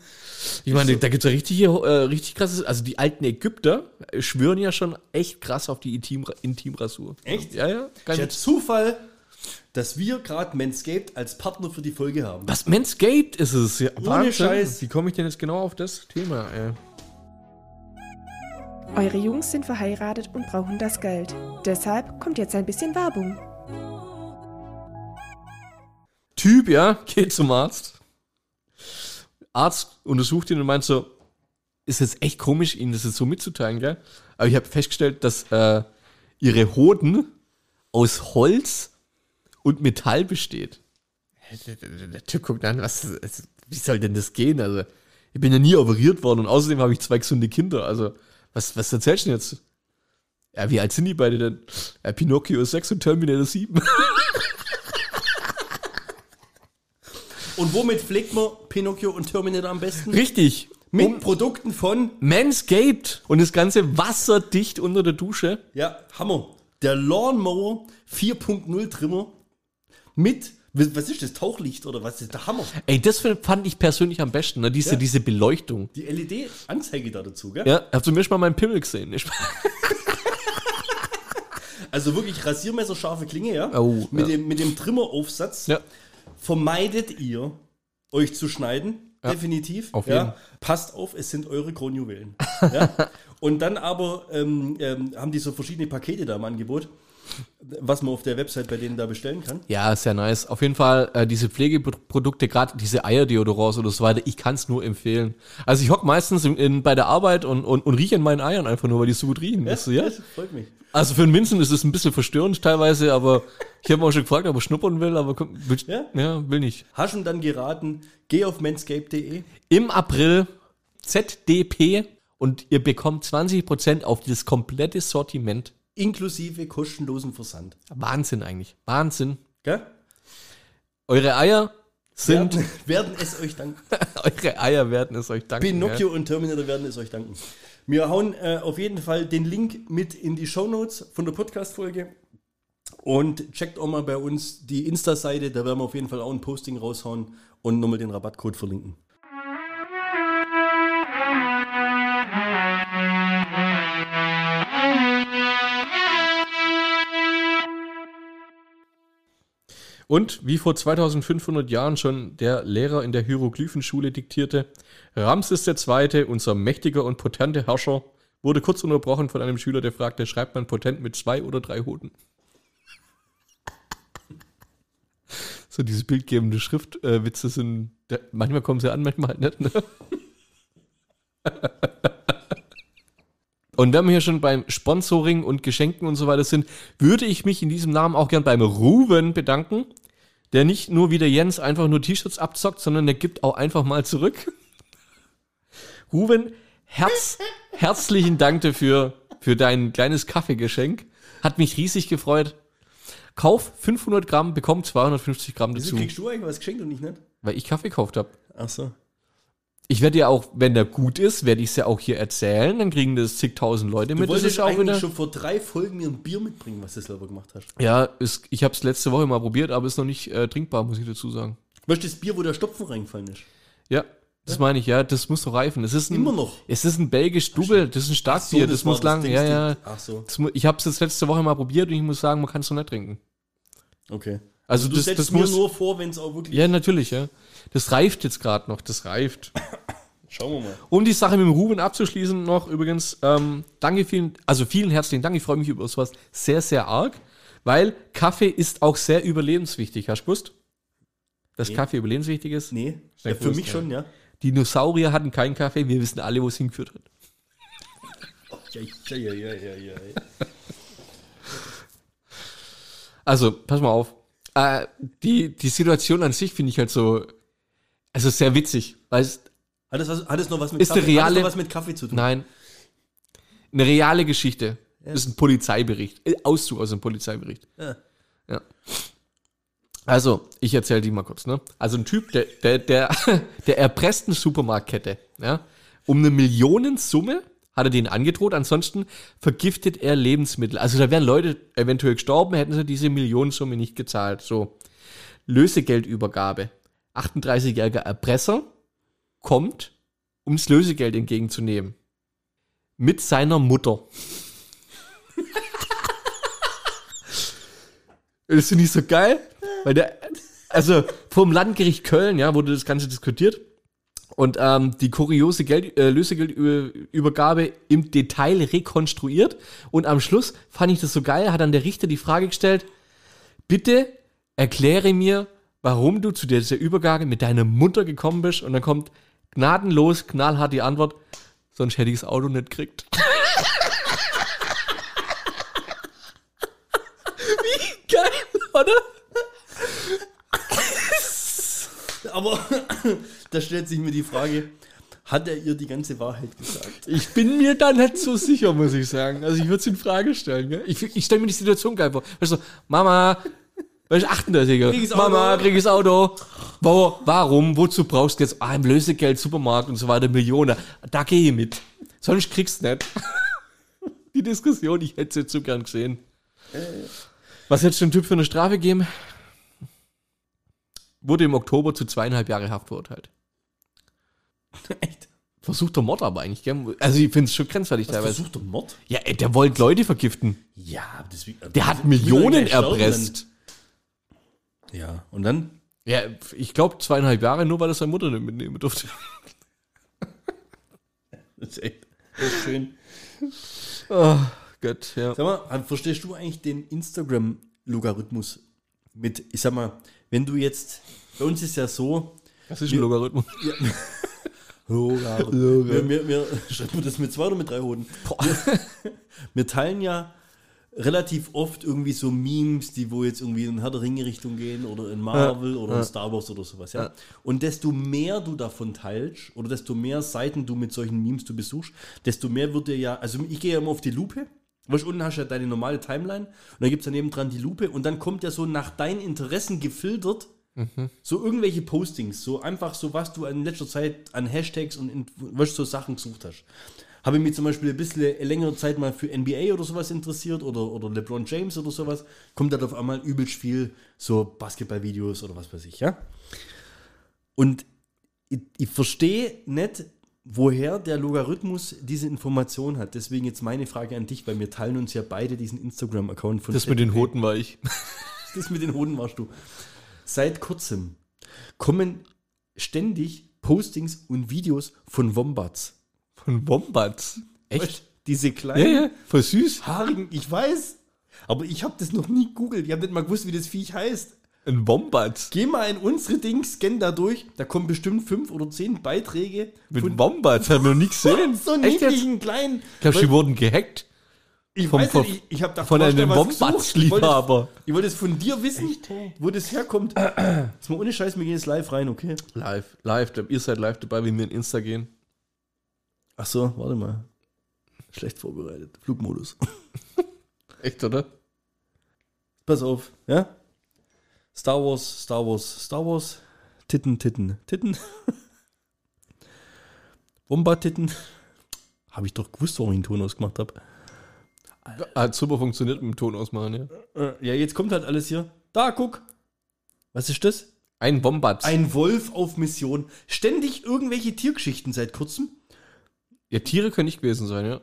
A: Ich meine, da gibt es ja richtig, äh, richtig krasses, also die alten Ägypter schwören ja schon echt krass auf die Intim, Intimrasur.
B: Echt?
A: Ja, ja. Kein
B: Der Zufall, dass wir gerade Manscaped als Partner für die Folge haben.
A: Was Manscaped ist es? Ja, Ohne
B: Scheiß.
A: Wie komme ich denn jetzt genau auf das Thema? Ey?
C: Eure Jungs sind verheiratet und brauchen das Geld. Deshalb kommt jetzt ein bisschen Werbung.
A: Typ, ja, geht zum Arzt. Arzt untersucht ihn und meint so, ist jetzt echt komisch, Ihnen das jetzt so mitzuteilen, gell? Aber ich habe festgestellt, dass äh, Ihre Hoden aus Holz und Metall besteht. Der, der, der Typ guckt an, was, was- wie soll denn das gehen? Also, ich bin ja nie operiert worden und außerdem habe ich zwei gesunde Kinder. Also, was, was erzählst du denn jetzt? Ja, wie alt sind die beide denn? Ja, Pinocchio ist 6 und Terminator 7.
B: Und womit pflegt man Pinocchio und Terminator am besten?
A: Richtig.
B: Mit
A: Um-
B: Produkten von,
A: Manscaped und das Ganze wasserdicht unter der Dusche.
B: ja, Hammer. Der Lawnmower 4.0 Trimmer mit, was ist das, Tauchlicht oder was ist der Hammer?
A: Ey, das fand ich persönlich am besten, ne? diese,
B: Ja.
A: diese Beleuchtung.
B: Die LED-Anzeige da dazu, gell?
A: Ja, habt ihr mir schon mal meinen Pimmel gesehen?
B: Also wirklich rasiermesserscharfe Klinge, ja?
A: Oh,
B: mit,
A: ja.
B: Dem, mit dem Trimmeraufsatz
A: Ja.
B: vermeidet ihr, euch zu schneiden. Definitiv.
A: auf
B: ja.
A: jeden.
B: Passt auf, es sind eure Kronjuwelen. ja. Und dann aber ähm, ähm, haben die so verschiedene Pakete da im Angebot. Was man auf der Website bei denen da bestellen kann.
A: Ja, sehr nice. Auf jeden Fall äh, diese Pflegeprodukte, gerade diese Eierdeodorants oder so weiter, ich kann es nur empfehlen. Also ich hock meistens in, in, bei der Arbeit und, und, und rieche an meinen Eiern einfach nur, weil die so gut riechen. weißt du, ja?
B: das freut mich.
A: Also für einen Vincent ist es ein bisschen verstörend teilweise, aber ich habe auch schon gefragt, ob er schnuppern will, aber komm, will,
B: Ja?
A: ja, will nicht.
B: Hast du dann geraten, geh auf manscape.de.
A: Im April ZDP und ihr bekommt 20% auf dieses komplette Sortiment.
B: Inklusive kostenlosen Versand.
A: Wahnsinn eigentlich. Wahnsinn.
B: Gell?
A: Eure Eier sind,
B: Werden, werden es euch danken.
A: eure Eier werden es euch danken.
B: Pinocchio und Terminator werden es euch danken. Wir hauen äh, auf jeden Fall den Link mit in die Shownotes von der Podcast-Folge. Und checkt auch mal bei uns die Insta-Seite, da werden wir auf jeden Fall auch ein Posting raushauen und nochmal den Rabattcode verlinken.
A: Und wie vor 2500 Jahren schon der Lehrer in der Hieroglyphenschule diktierte, Ramses II., unser mächtiger und potente Herrscher, wurde kurz unterbrochen von einem Schüler, der fragte, schreibt man potent mit zwei oder drei Hoden? So diese bildgebende Schriftwitze sind, der, manchmal kommen sie an, manchmal nicht. Ne? Und wenn wir hier schon beim Sponsoring und Geschenken und so weiter sind, würde ich mich in diesem Namen auch gern beim Ruben bedanken, der nicht nur wie der Jens einfach nur T-Shirts abzockt, sondern der gibt auch einfach mal zurück. Ruben, Herz, herzlichen Dank dafür, für dein kleines Kaffeegeschenk. Hat mich riesig gefreut. Kauf 500 Gramm, bekomm 250 Gramm
B: Wieso
A: dazu,
B: kriegst du eigentlich was geschenkt und ich nicht?
A: weil ich Kaffee gekauft habe.
B: Ach so.
A: Ich werde ja auch, wenn der gut ist, werde ich es ja auch hier erzählen, dann kriegen das zigtausend Leute
B: Du
A: mit. Das
B: wolltest
A: auch
B: eigentlich
A: wieder,
B: schon vor drei Folgen mir ein Bier mitbringen, was du selber gemacht hast.
A: ja, ist, ich habe es letzte Woche mal probiert, aber ist noch nicht äh, trinkbar, muss ich dazu sagen.
B: Weißt du, das Bier, wo der Stopfen reingefallen ist?
A: Ja, das meine ich, ja, das muss doch reifen. Es ist ein,
B: Immer noch?
A: Es ist ein belgisch Double, das ist ein Starkbier, das,
B: war
A: muss lang, ja, ja.
B: Ach so,
A: Das, ich habe es jetzt letzte Woche mal probiert und ich muss sagen, man kann es noch nicht trinken.
B: okay.
A: Also
B: du
A: das,
B: setzt
A: das
B: mir
A: muss,
B: nur vor, wenn es auch wirklich...
A: ja, natürlich, ja. Das reift jetzt gerade noch, das reift.
B: Schauen wir mal.
A: Um die Sache mit dem Ruben abzuschließen noch übrigens, ähm, danke vielen, also vielen herzlichen Dank, ich freue mich über sowas sehr, sehr arg, weil Kaffee ist auch sehr überlebenswichtig, hast du gewusst? Dass
B: Nee.
A: Kaffee überlebenswichtig ist?
B: Nee, ja, für
A: gewusst,
B: mich
A: ja.
B: schon, ja.
A: Dinosaurier hatten keinen Kaffee, wir wissen alle, wo es hingeführt hat.
B: Ja, ja, ja, ja, ja.
A: Also, pass mal auf. Äh, die, die Situation an sich finde ich halt so, also sehr witzig, weil es,
B: Hat es, was, hat es noch was mit
A: Ist
B: Kaffee,
A: der reale-
B: hat es noch was mit Kaffee zu tun?
A: nein, eine reale Geschichte. Das ist ein Polizeibericht, äh, Auszug aus einem Polizeibericht.
B: Ja.
A: Ja. Also, ich erzähle die mal kurz, ne? Also ein Typ, der, der, der, der erpresst eine Supermarktkette, ja? Um eine Millionensumme hat er denen angedroht, ansonsten vergiftet er Lebensmittel. Also da wären Leute eventuell gestorben, hätten sie diese Millionensumme nicht gezahlt. So. Lösegeldübergabe. 38-jähriger Erpresser kommt, um das Lösegeld entgegenzunehmen. Mit seiner Mutter. Das finde ich so geil, weil der, also vom Landgericht Köln, ja, wurde das Ganze diskutiert und ähm, die kuriose Geld, äh, Lösegeldübergabe im Detail rekonstruiert und am Schluss fand ich das so geil, hat dann der Richter die Frage gestellt, bitte erkläre mir, warum du zu dieser Übergabe mit deiner Mutter gekommen bist und dann kommt gnadenlos, knallhart die Antwort, sonst hätte ich das Auto nicht gekriegt. Wie geil, oder?
B: Aber da stellt sich mir die Frage, hat er ihr die ganze Wahrheit gesagt?
A: Ich bin mir da nicht so sicher, muss ich sagen. Also ich würde es in Frage stellen. Gell? Ich, ich stelle mir die Situation geil vor. Weißt du, Mama, weißt du, 38er.
B: Krieg ich's
A: Mama,
B: Auto?
A: krieg ich's Auto. Wo, warum? Wozu brauchst du jetzt ah, im Lösegeld, Supermarkt und so weiter, Millionen? Da gehe ich mit. Sonst kriegst du nicht. die Diskussion, ich hätte sie jetzt so gern gesehen. Was hättest du dem Typ für eine Strafe geben? Wurde im Oktober zu zweieinhalb Jahre Haft verurteilt.
B: Echt?
A: Versuchter Mord aber eigentlich, gell? Also ich finde es schon grenzwertig teilweise.
B: Versucht der Mord?
A: Ja, ey, der wollte Leute vergiften.
B: Ja, deswegen.
A: Der hat Millionen erpresst.
B: Ja, und dann?
A: Ja, ich glaube zweieinhalb Jahre, nur weil er seine Mutter nicht mitnehmen durfte.
B: Das ist echt das ist schön.
A: Gott, ja.
B: Sag mal, verstehst du eigentlich den Instagram-Logarithmus mit, ich sag mal, wenn du jetzt, bei uns ist ja so,
A: Das ist ein Logarithmus.
B: Logarithmus. Wir, wir, wir, schreiben wir das mit zwei oder mit drei Hoden? Wir, wir teilen ja relativ oft irgendwie so Memes, die wo jetzt irgendwie in Herr der Ringe Richtung gehen oder in Marvel oder in Star Wars oder sowas, ja.
A: Ja.
B: Und desto mehr du davon teilst oder desto mehr Seiten du mit solchen Memes du besuchst, desto mehr wird dir ja, also ich gehe ja immer auf die Lupe, weißt, unten hast du ja deine normale Timeline und dann gibt es daneben dran die Lupe und dann kommt ja so nach deinen Interessen gefiltert so irgendwelche Postings, so einfach so, was du in letzter Zeit an Hashtags und in, was so Sachen gesucht hast. Habe ich mich zum Beispiel ein bisschen längere Zeit mal für NBA oder sowas interessiert oder, oder LeBron James oder sowas, kommt dann auf einmal übelst viel so Basketballvideos oder was weiß ich, ja. Und ich, ich verstehe nicht, woher der Logarithmus diese Information hat. Deswegen jetzt meine Frage an dich, weil wir teilen uns ja beide diesen Instagram-Account von
A: Das mit den
B: ZDP.
A: Hoden war ich.
B: Das mit den Hoden warst du. Seit kurzem kommen ständig Postings und Videos von Wombats.
A: Von Wombats.
B: Weißt,
A: Echt?
B: diese
A: Ja,
B: kleinen,
A: ja, voll süß.
B: haarigen, ich weiß, aber ich habe das noch nie gegoogelt. Ich habe nicht mal gewusst, wie das Viech heißt.
A: Ein Wombat.
B: Geh mal in unsere Dings, scan da durch. Da kommen bestimmt fünf oder zehn Beiträge
A: Mit Wombats, hat man noch nie gesehen.
B: so
A: Echt
B: niedlichen kleinen.
A: Ich glaube, sie wurden gehackt.
B: Ich
A: Vom-
B: weiß nicht, ich, ich habe da
A: von einem. Wombats-Liebhaber.
B: Ich wollte es- von dir wissen, wo das herkommt. Jetzt mal ohne Scheiß, wir gehen jetzt live rein, okay?
A: Live, live. Ihr seid live dabei, wie wir in Insta gehen.
B: Ach so, warte mal. Schlecht vorbereitet. Flugmodus.
A: Echt, oder?
B: Pass auf, ja? Star Wars, Star Wars, Star Wars. Titten, Titten, Titten. Bomba-Titten. Habe ich doch gewusst, warum ich einen Ton ausgemacht habe.
A: Hat super funktioniert mit dem Ton ausmachen, ja.
B: Äh, ja, jetzt kommt halt alles hier. Da, guck. Was ist das?
A: Ein Wombat.
B: Ein Wolf auf Mission. Ständig irgendwelche Tiergeschichten seit kurzem.
A: ja, Tiere können nicht gewesen sein, ja.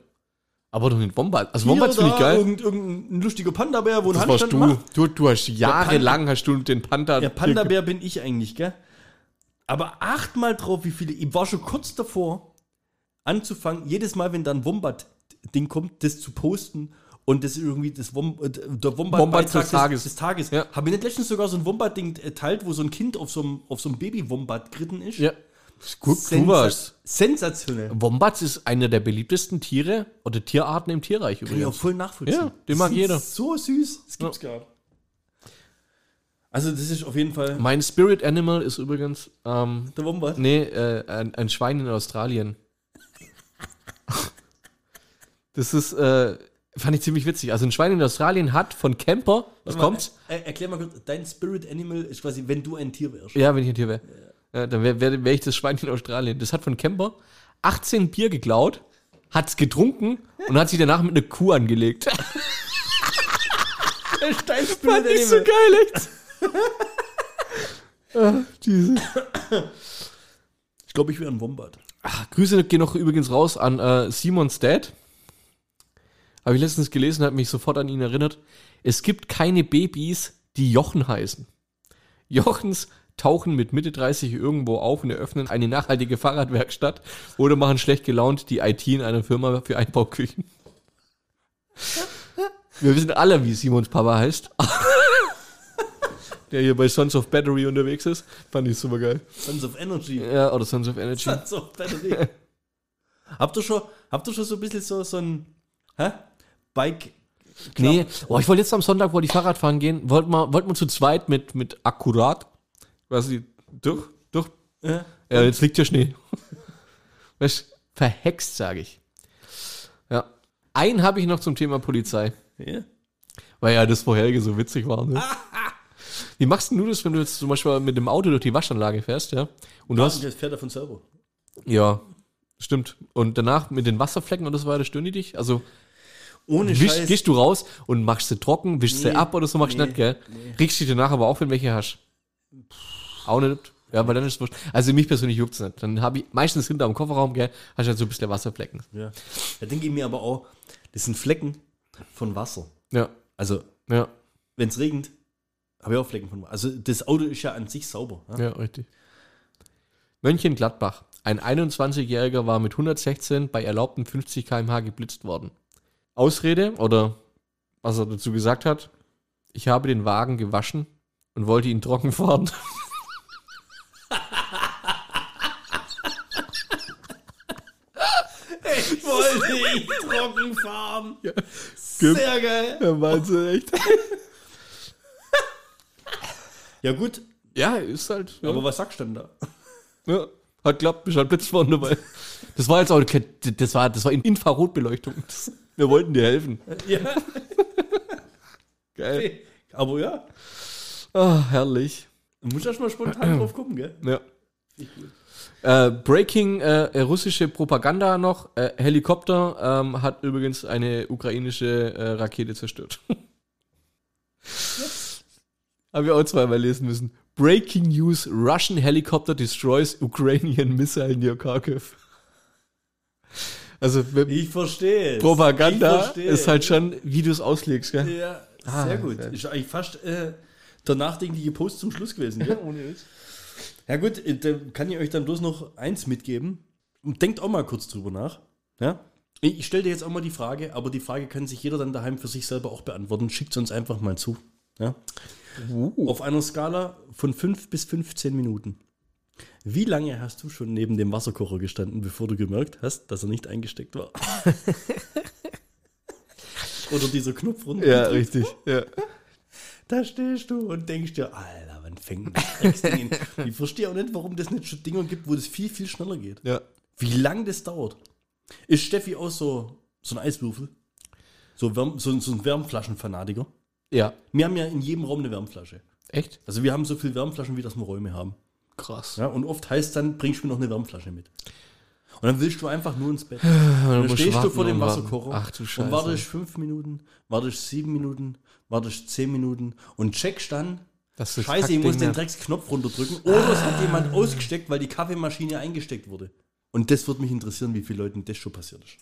A: Aber doch nicht Wombat. Also
B: Hier,
A: Wombats finde ich geil.
B: Irgend, irgendein lustiger Panda-Bär, wo ein
A: Das warst
B: Handstand
A: du.
B: macht.
A: du. Du hast jahrelang hast du den Panda.
B: Ja, Panda-Bär bin ich eigentlich, gell? Aber acht mal drauf, wie viele. Ich war schon kurz davor, anzufangen, jedes Mal, wenn da ein Wombat-Ding kommt, das zu posten und das irgendwie das Wom äh, der Wombat,
A: Wombat des Tages.
B: des, Tages.
A: Ja.
B: Habe ich nicht letztens sogar so ein Wombat-Ding äh, teilt, wo so ein Kind auf so einem, auf so einem Baby-Wombat geritten ist?
A: Ja. Du
B: Sensa-
A: warst.
B: Sensationell.
A: Wombats ist einer der beliebtesten Tiere oder Tierarten im Tierreich
B: Kann ich auch
A: übrigens.
B: voll nachvollziehen.
A: Ja, den mag jeder.
B: So süß. Das gibt's gar nicht. Also, das ist auf jeden Fall
A: Mein Spirit Animal ist übrigens, ähm,
B: der Wombat.
A: nee, äh, ein, ein Schwein in Australien. Das ist, äh, fand ich ziemlich witzig. Also ein Schwein in Australien hat von Camper, was
B: mal,
A: kommt?
B: äh, erklär mal kurz, dein Spirit Animal ist quasi, wenn du ein Tier wärst.
A: Ja, wenn ich ein Tier wäre. Ja, dann wäre wär, wär ich das Schwein in Australien. Das hat von Camper 18 Bier geklaut, hat's getrunken und hat sich danach mit einer Kuh angelegt.
B: Dein Spirit
A: Fand ich so geil, echt. ah, Jesus.
B: Ich glaube, ich wäre ein Wombat.
A: Ach, Grüße gehen noch übrigens raus an äh, Simons Dad. Habe ich letztens gelesen, hat mich sofort an ihn erinnert. Es gibt keine Babys, die Jochen heißen. Jochens tauchen mit Mitte 30 irgendwo auf und eröffnen eine nachhaltige Fahrradwerkstatt oder machen schlecht gelaunt die IT in einer Firma für Einbauküchen. Wir wissen alle, wie Simons Papa heißt. Der hier bei Sons of Battery unterwegs ist. Fand ich super geil.
B: Sons of Energy.
A: Ja, oder Sons of Energy.
B: Sons of Battery. habt, ihr schon, habt ihr schon so ein bisschen so, so ein hä? Bike?
A: Nee, oh, ich wollte jetzt am Sonntag, wollte ich Fahrrad fahren gehen, wollten wir, wollten wir zu zweit mit, mit Akkurat, quasi durch, durch,
B: Ja.
A: ja, jetzt liegt ja Schnee. Weißt, verhext, sage ich. Ja. Einen habe ich noch zum Thema Polizei,
B: ja.
A: weil ja das vorherige so witzig war. Ne? Wie machst denn du das, wenn du jetzt zum Beispiel mit dem Auto durch die Waschanlage fährst, ja? Und du hast,
B: Das fährt davon selber.
A: ja, stimmt. Und danach mit den Wasserflecken und so weiter, stören die dich? Also,
B: Ohne
A: Wisch,
B: Scheiß.
A: gehst du raus und machst sie trocken, wischst
B: Nee,
A: sie ab oder so, machst du
B: nee,
A: nicht, gell? Riechst dich danach aber auch, wenn welche hast. Auch nicht. Ja, weil dann ist es wurscht. Also mich persönlich juckt's nicht. Dann habe ich meistens hinter am Kofferraum, gell, hast du halt so ein bisschen Wasserflecken.
B: Ja. Da denke ich mir aber auch, das sind Flecken von Wasser.
A: Ja,
B: Also,
A: ja,
B: wenn es regnet, habe ich auch Flecken von Wasser. Also, das Auto ist ja an sich sauber. Ja?
A: ja, richtig. Mönchengladbach. Ein 21-Jähriger war mit 116 bei erlaubten 50 km/h geblitzt worden. Ausrede oder was er dazu gesagt hat. Ich habe den Wagen gewaschen und wollte ihn trocken fahren.
B: Ich wollte ihn trocken fahren.
A: Gib-
B: Sehr geil.
A: Ja, meinst du echt?
B: Ja gut,
A: Ja, ist halt. Ja.
B: aber was sagst du denn da?
A: Ja, hat klappt, bist halt Blitzfahren dabei. Das war jetzt auch, das war, das war in Infrarotbeleuchtung. Das, wir wollten dir helfen.
B: Ja.
A: Geil.
B: Aber ja,
A: Ah, herrlich.
B: du musst erst mal spontan drauf gucken, gell?
A: Ja. Äh, Breaking äh, russische Propaganda noch. Äh, Helikopter ähm, hat übrigens eine ukrainische äh, Rakete zerstört. Haben wir auch zweimal lesen müssen. Breaking News: Russian Helicopter destroys Ukrainian missile near Kharkiv. Also
B: Ich verstehe.
A: Propaganda
B: Ich verstehe
A: ist halt schon, wie du es auslegst, gell?
B: Ja,
A: Ah,
B: sehr gut.
A: sehr.
B: Ist eigentlich fast äh, der nachdenkliche Post zum Schluss gewesen, gell? Ja gut, äh, da kann ich euch dann bloß noch eins mitgeben. Und denkt auch mal kurz drüber nach. Ja? Ich stelle dir jetzt auch mal die Frage, aber die Frage kann sich jeder dann daheim für sich selber auch beantworten. Schickt uns einfach mal zu. Ja? Auf einer Skala von 5 bis 15 Minuten. Wie lange hast du schon neben dem Wasserkocher gestanden, bevor du gemerkt hast, dass er nicht eingesteckt war? Oder dieser Knopf runter.
A: Ja, richtig. Ja.
B: Da stehst du und denkst dir, Alter, wann fängt denn das Drecksding an? Ich verstehe auch nicht, warum das nicht schon Dinger gibt, wo das viel, viel schneller geht.
A: ja.
B: Wie lang das dauert. Ist Steffi auch so, so ein Eiswürfel? So, Wärm, so, so ein Wärmflaschenfanatiker?
A: Ja.
B: Wir haben ja in jedem Raum eine Wärmflasche.
A: Echt?
B: Also wir haben so viele Wärmflaschen, wie das wir Räume haben.
A: Krass.
B: Ja, und oft heißt dann, bringst du mir noch eine Wärmflasche mit. Und dann willst du einfach nur ins Bett.
A: dann
B: Dann
A: musst
B: stehst du vor dem
A: und.
B: Wasserkocher
A: Ach du Scheiße.
B: und wartest fünf Minuten, wartest sieben Minuten, wartest zehn Minuten und checkst dann, Scheiße, ich muss den
A: ne?
B: Drecksknopf runterdrücken oder es hat jemand ausgesteckt, weil die Kaffeemaschine eingesteckt wurde. Und das würde mich interessieren, wie vielen Leuten das schon passiert ist.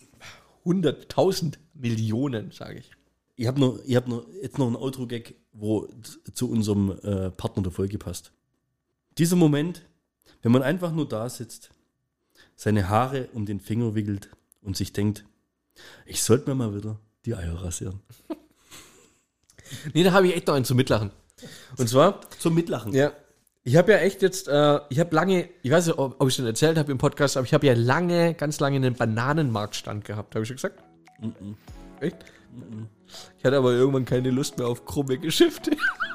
A: 100.000 Millionen, sage ich.
B: Ich habe noch, ich hab noch, jetzt noch einen Outro-Gag, wo zu unserem äh, Partner der Folge passt. Dieser Moment, wenn man einfach nur da sitzt, seine Haare um den Finger wickelt und sich denkt, ich sollte mir mal wieder die Eier rasieren.
A: Nee, da habe ich echt noch einen zu mitlachen. Und zwar,
B: Zum Mitlachen.
A: ja, ich habe ja echt jetzt, äh, ich habe lange, ich weiß nicht, ob, ob ich schon erzählt habe im Podcast, aber ich habe ja lange, ganz lange einen Bananenmarktstand gehabt, habe ich schon gesagt? Echt? Ich hatte aber irgendwann keine Lust mehr auf krumme Geschäfte.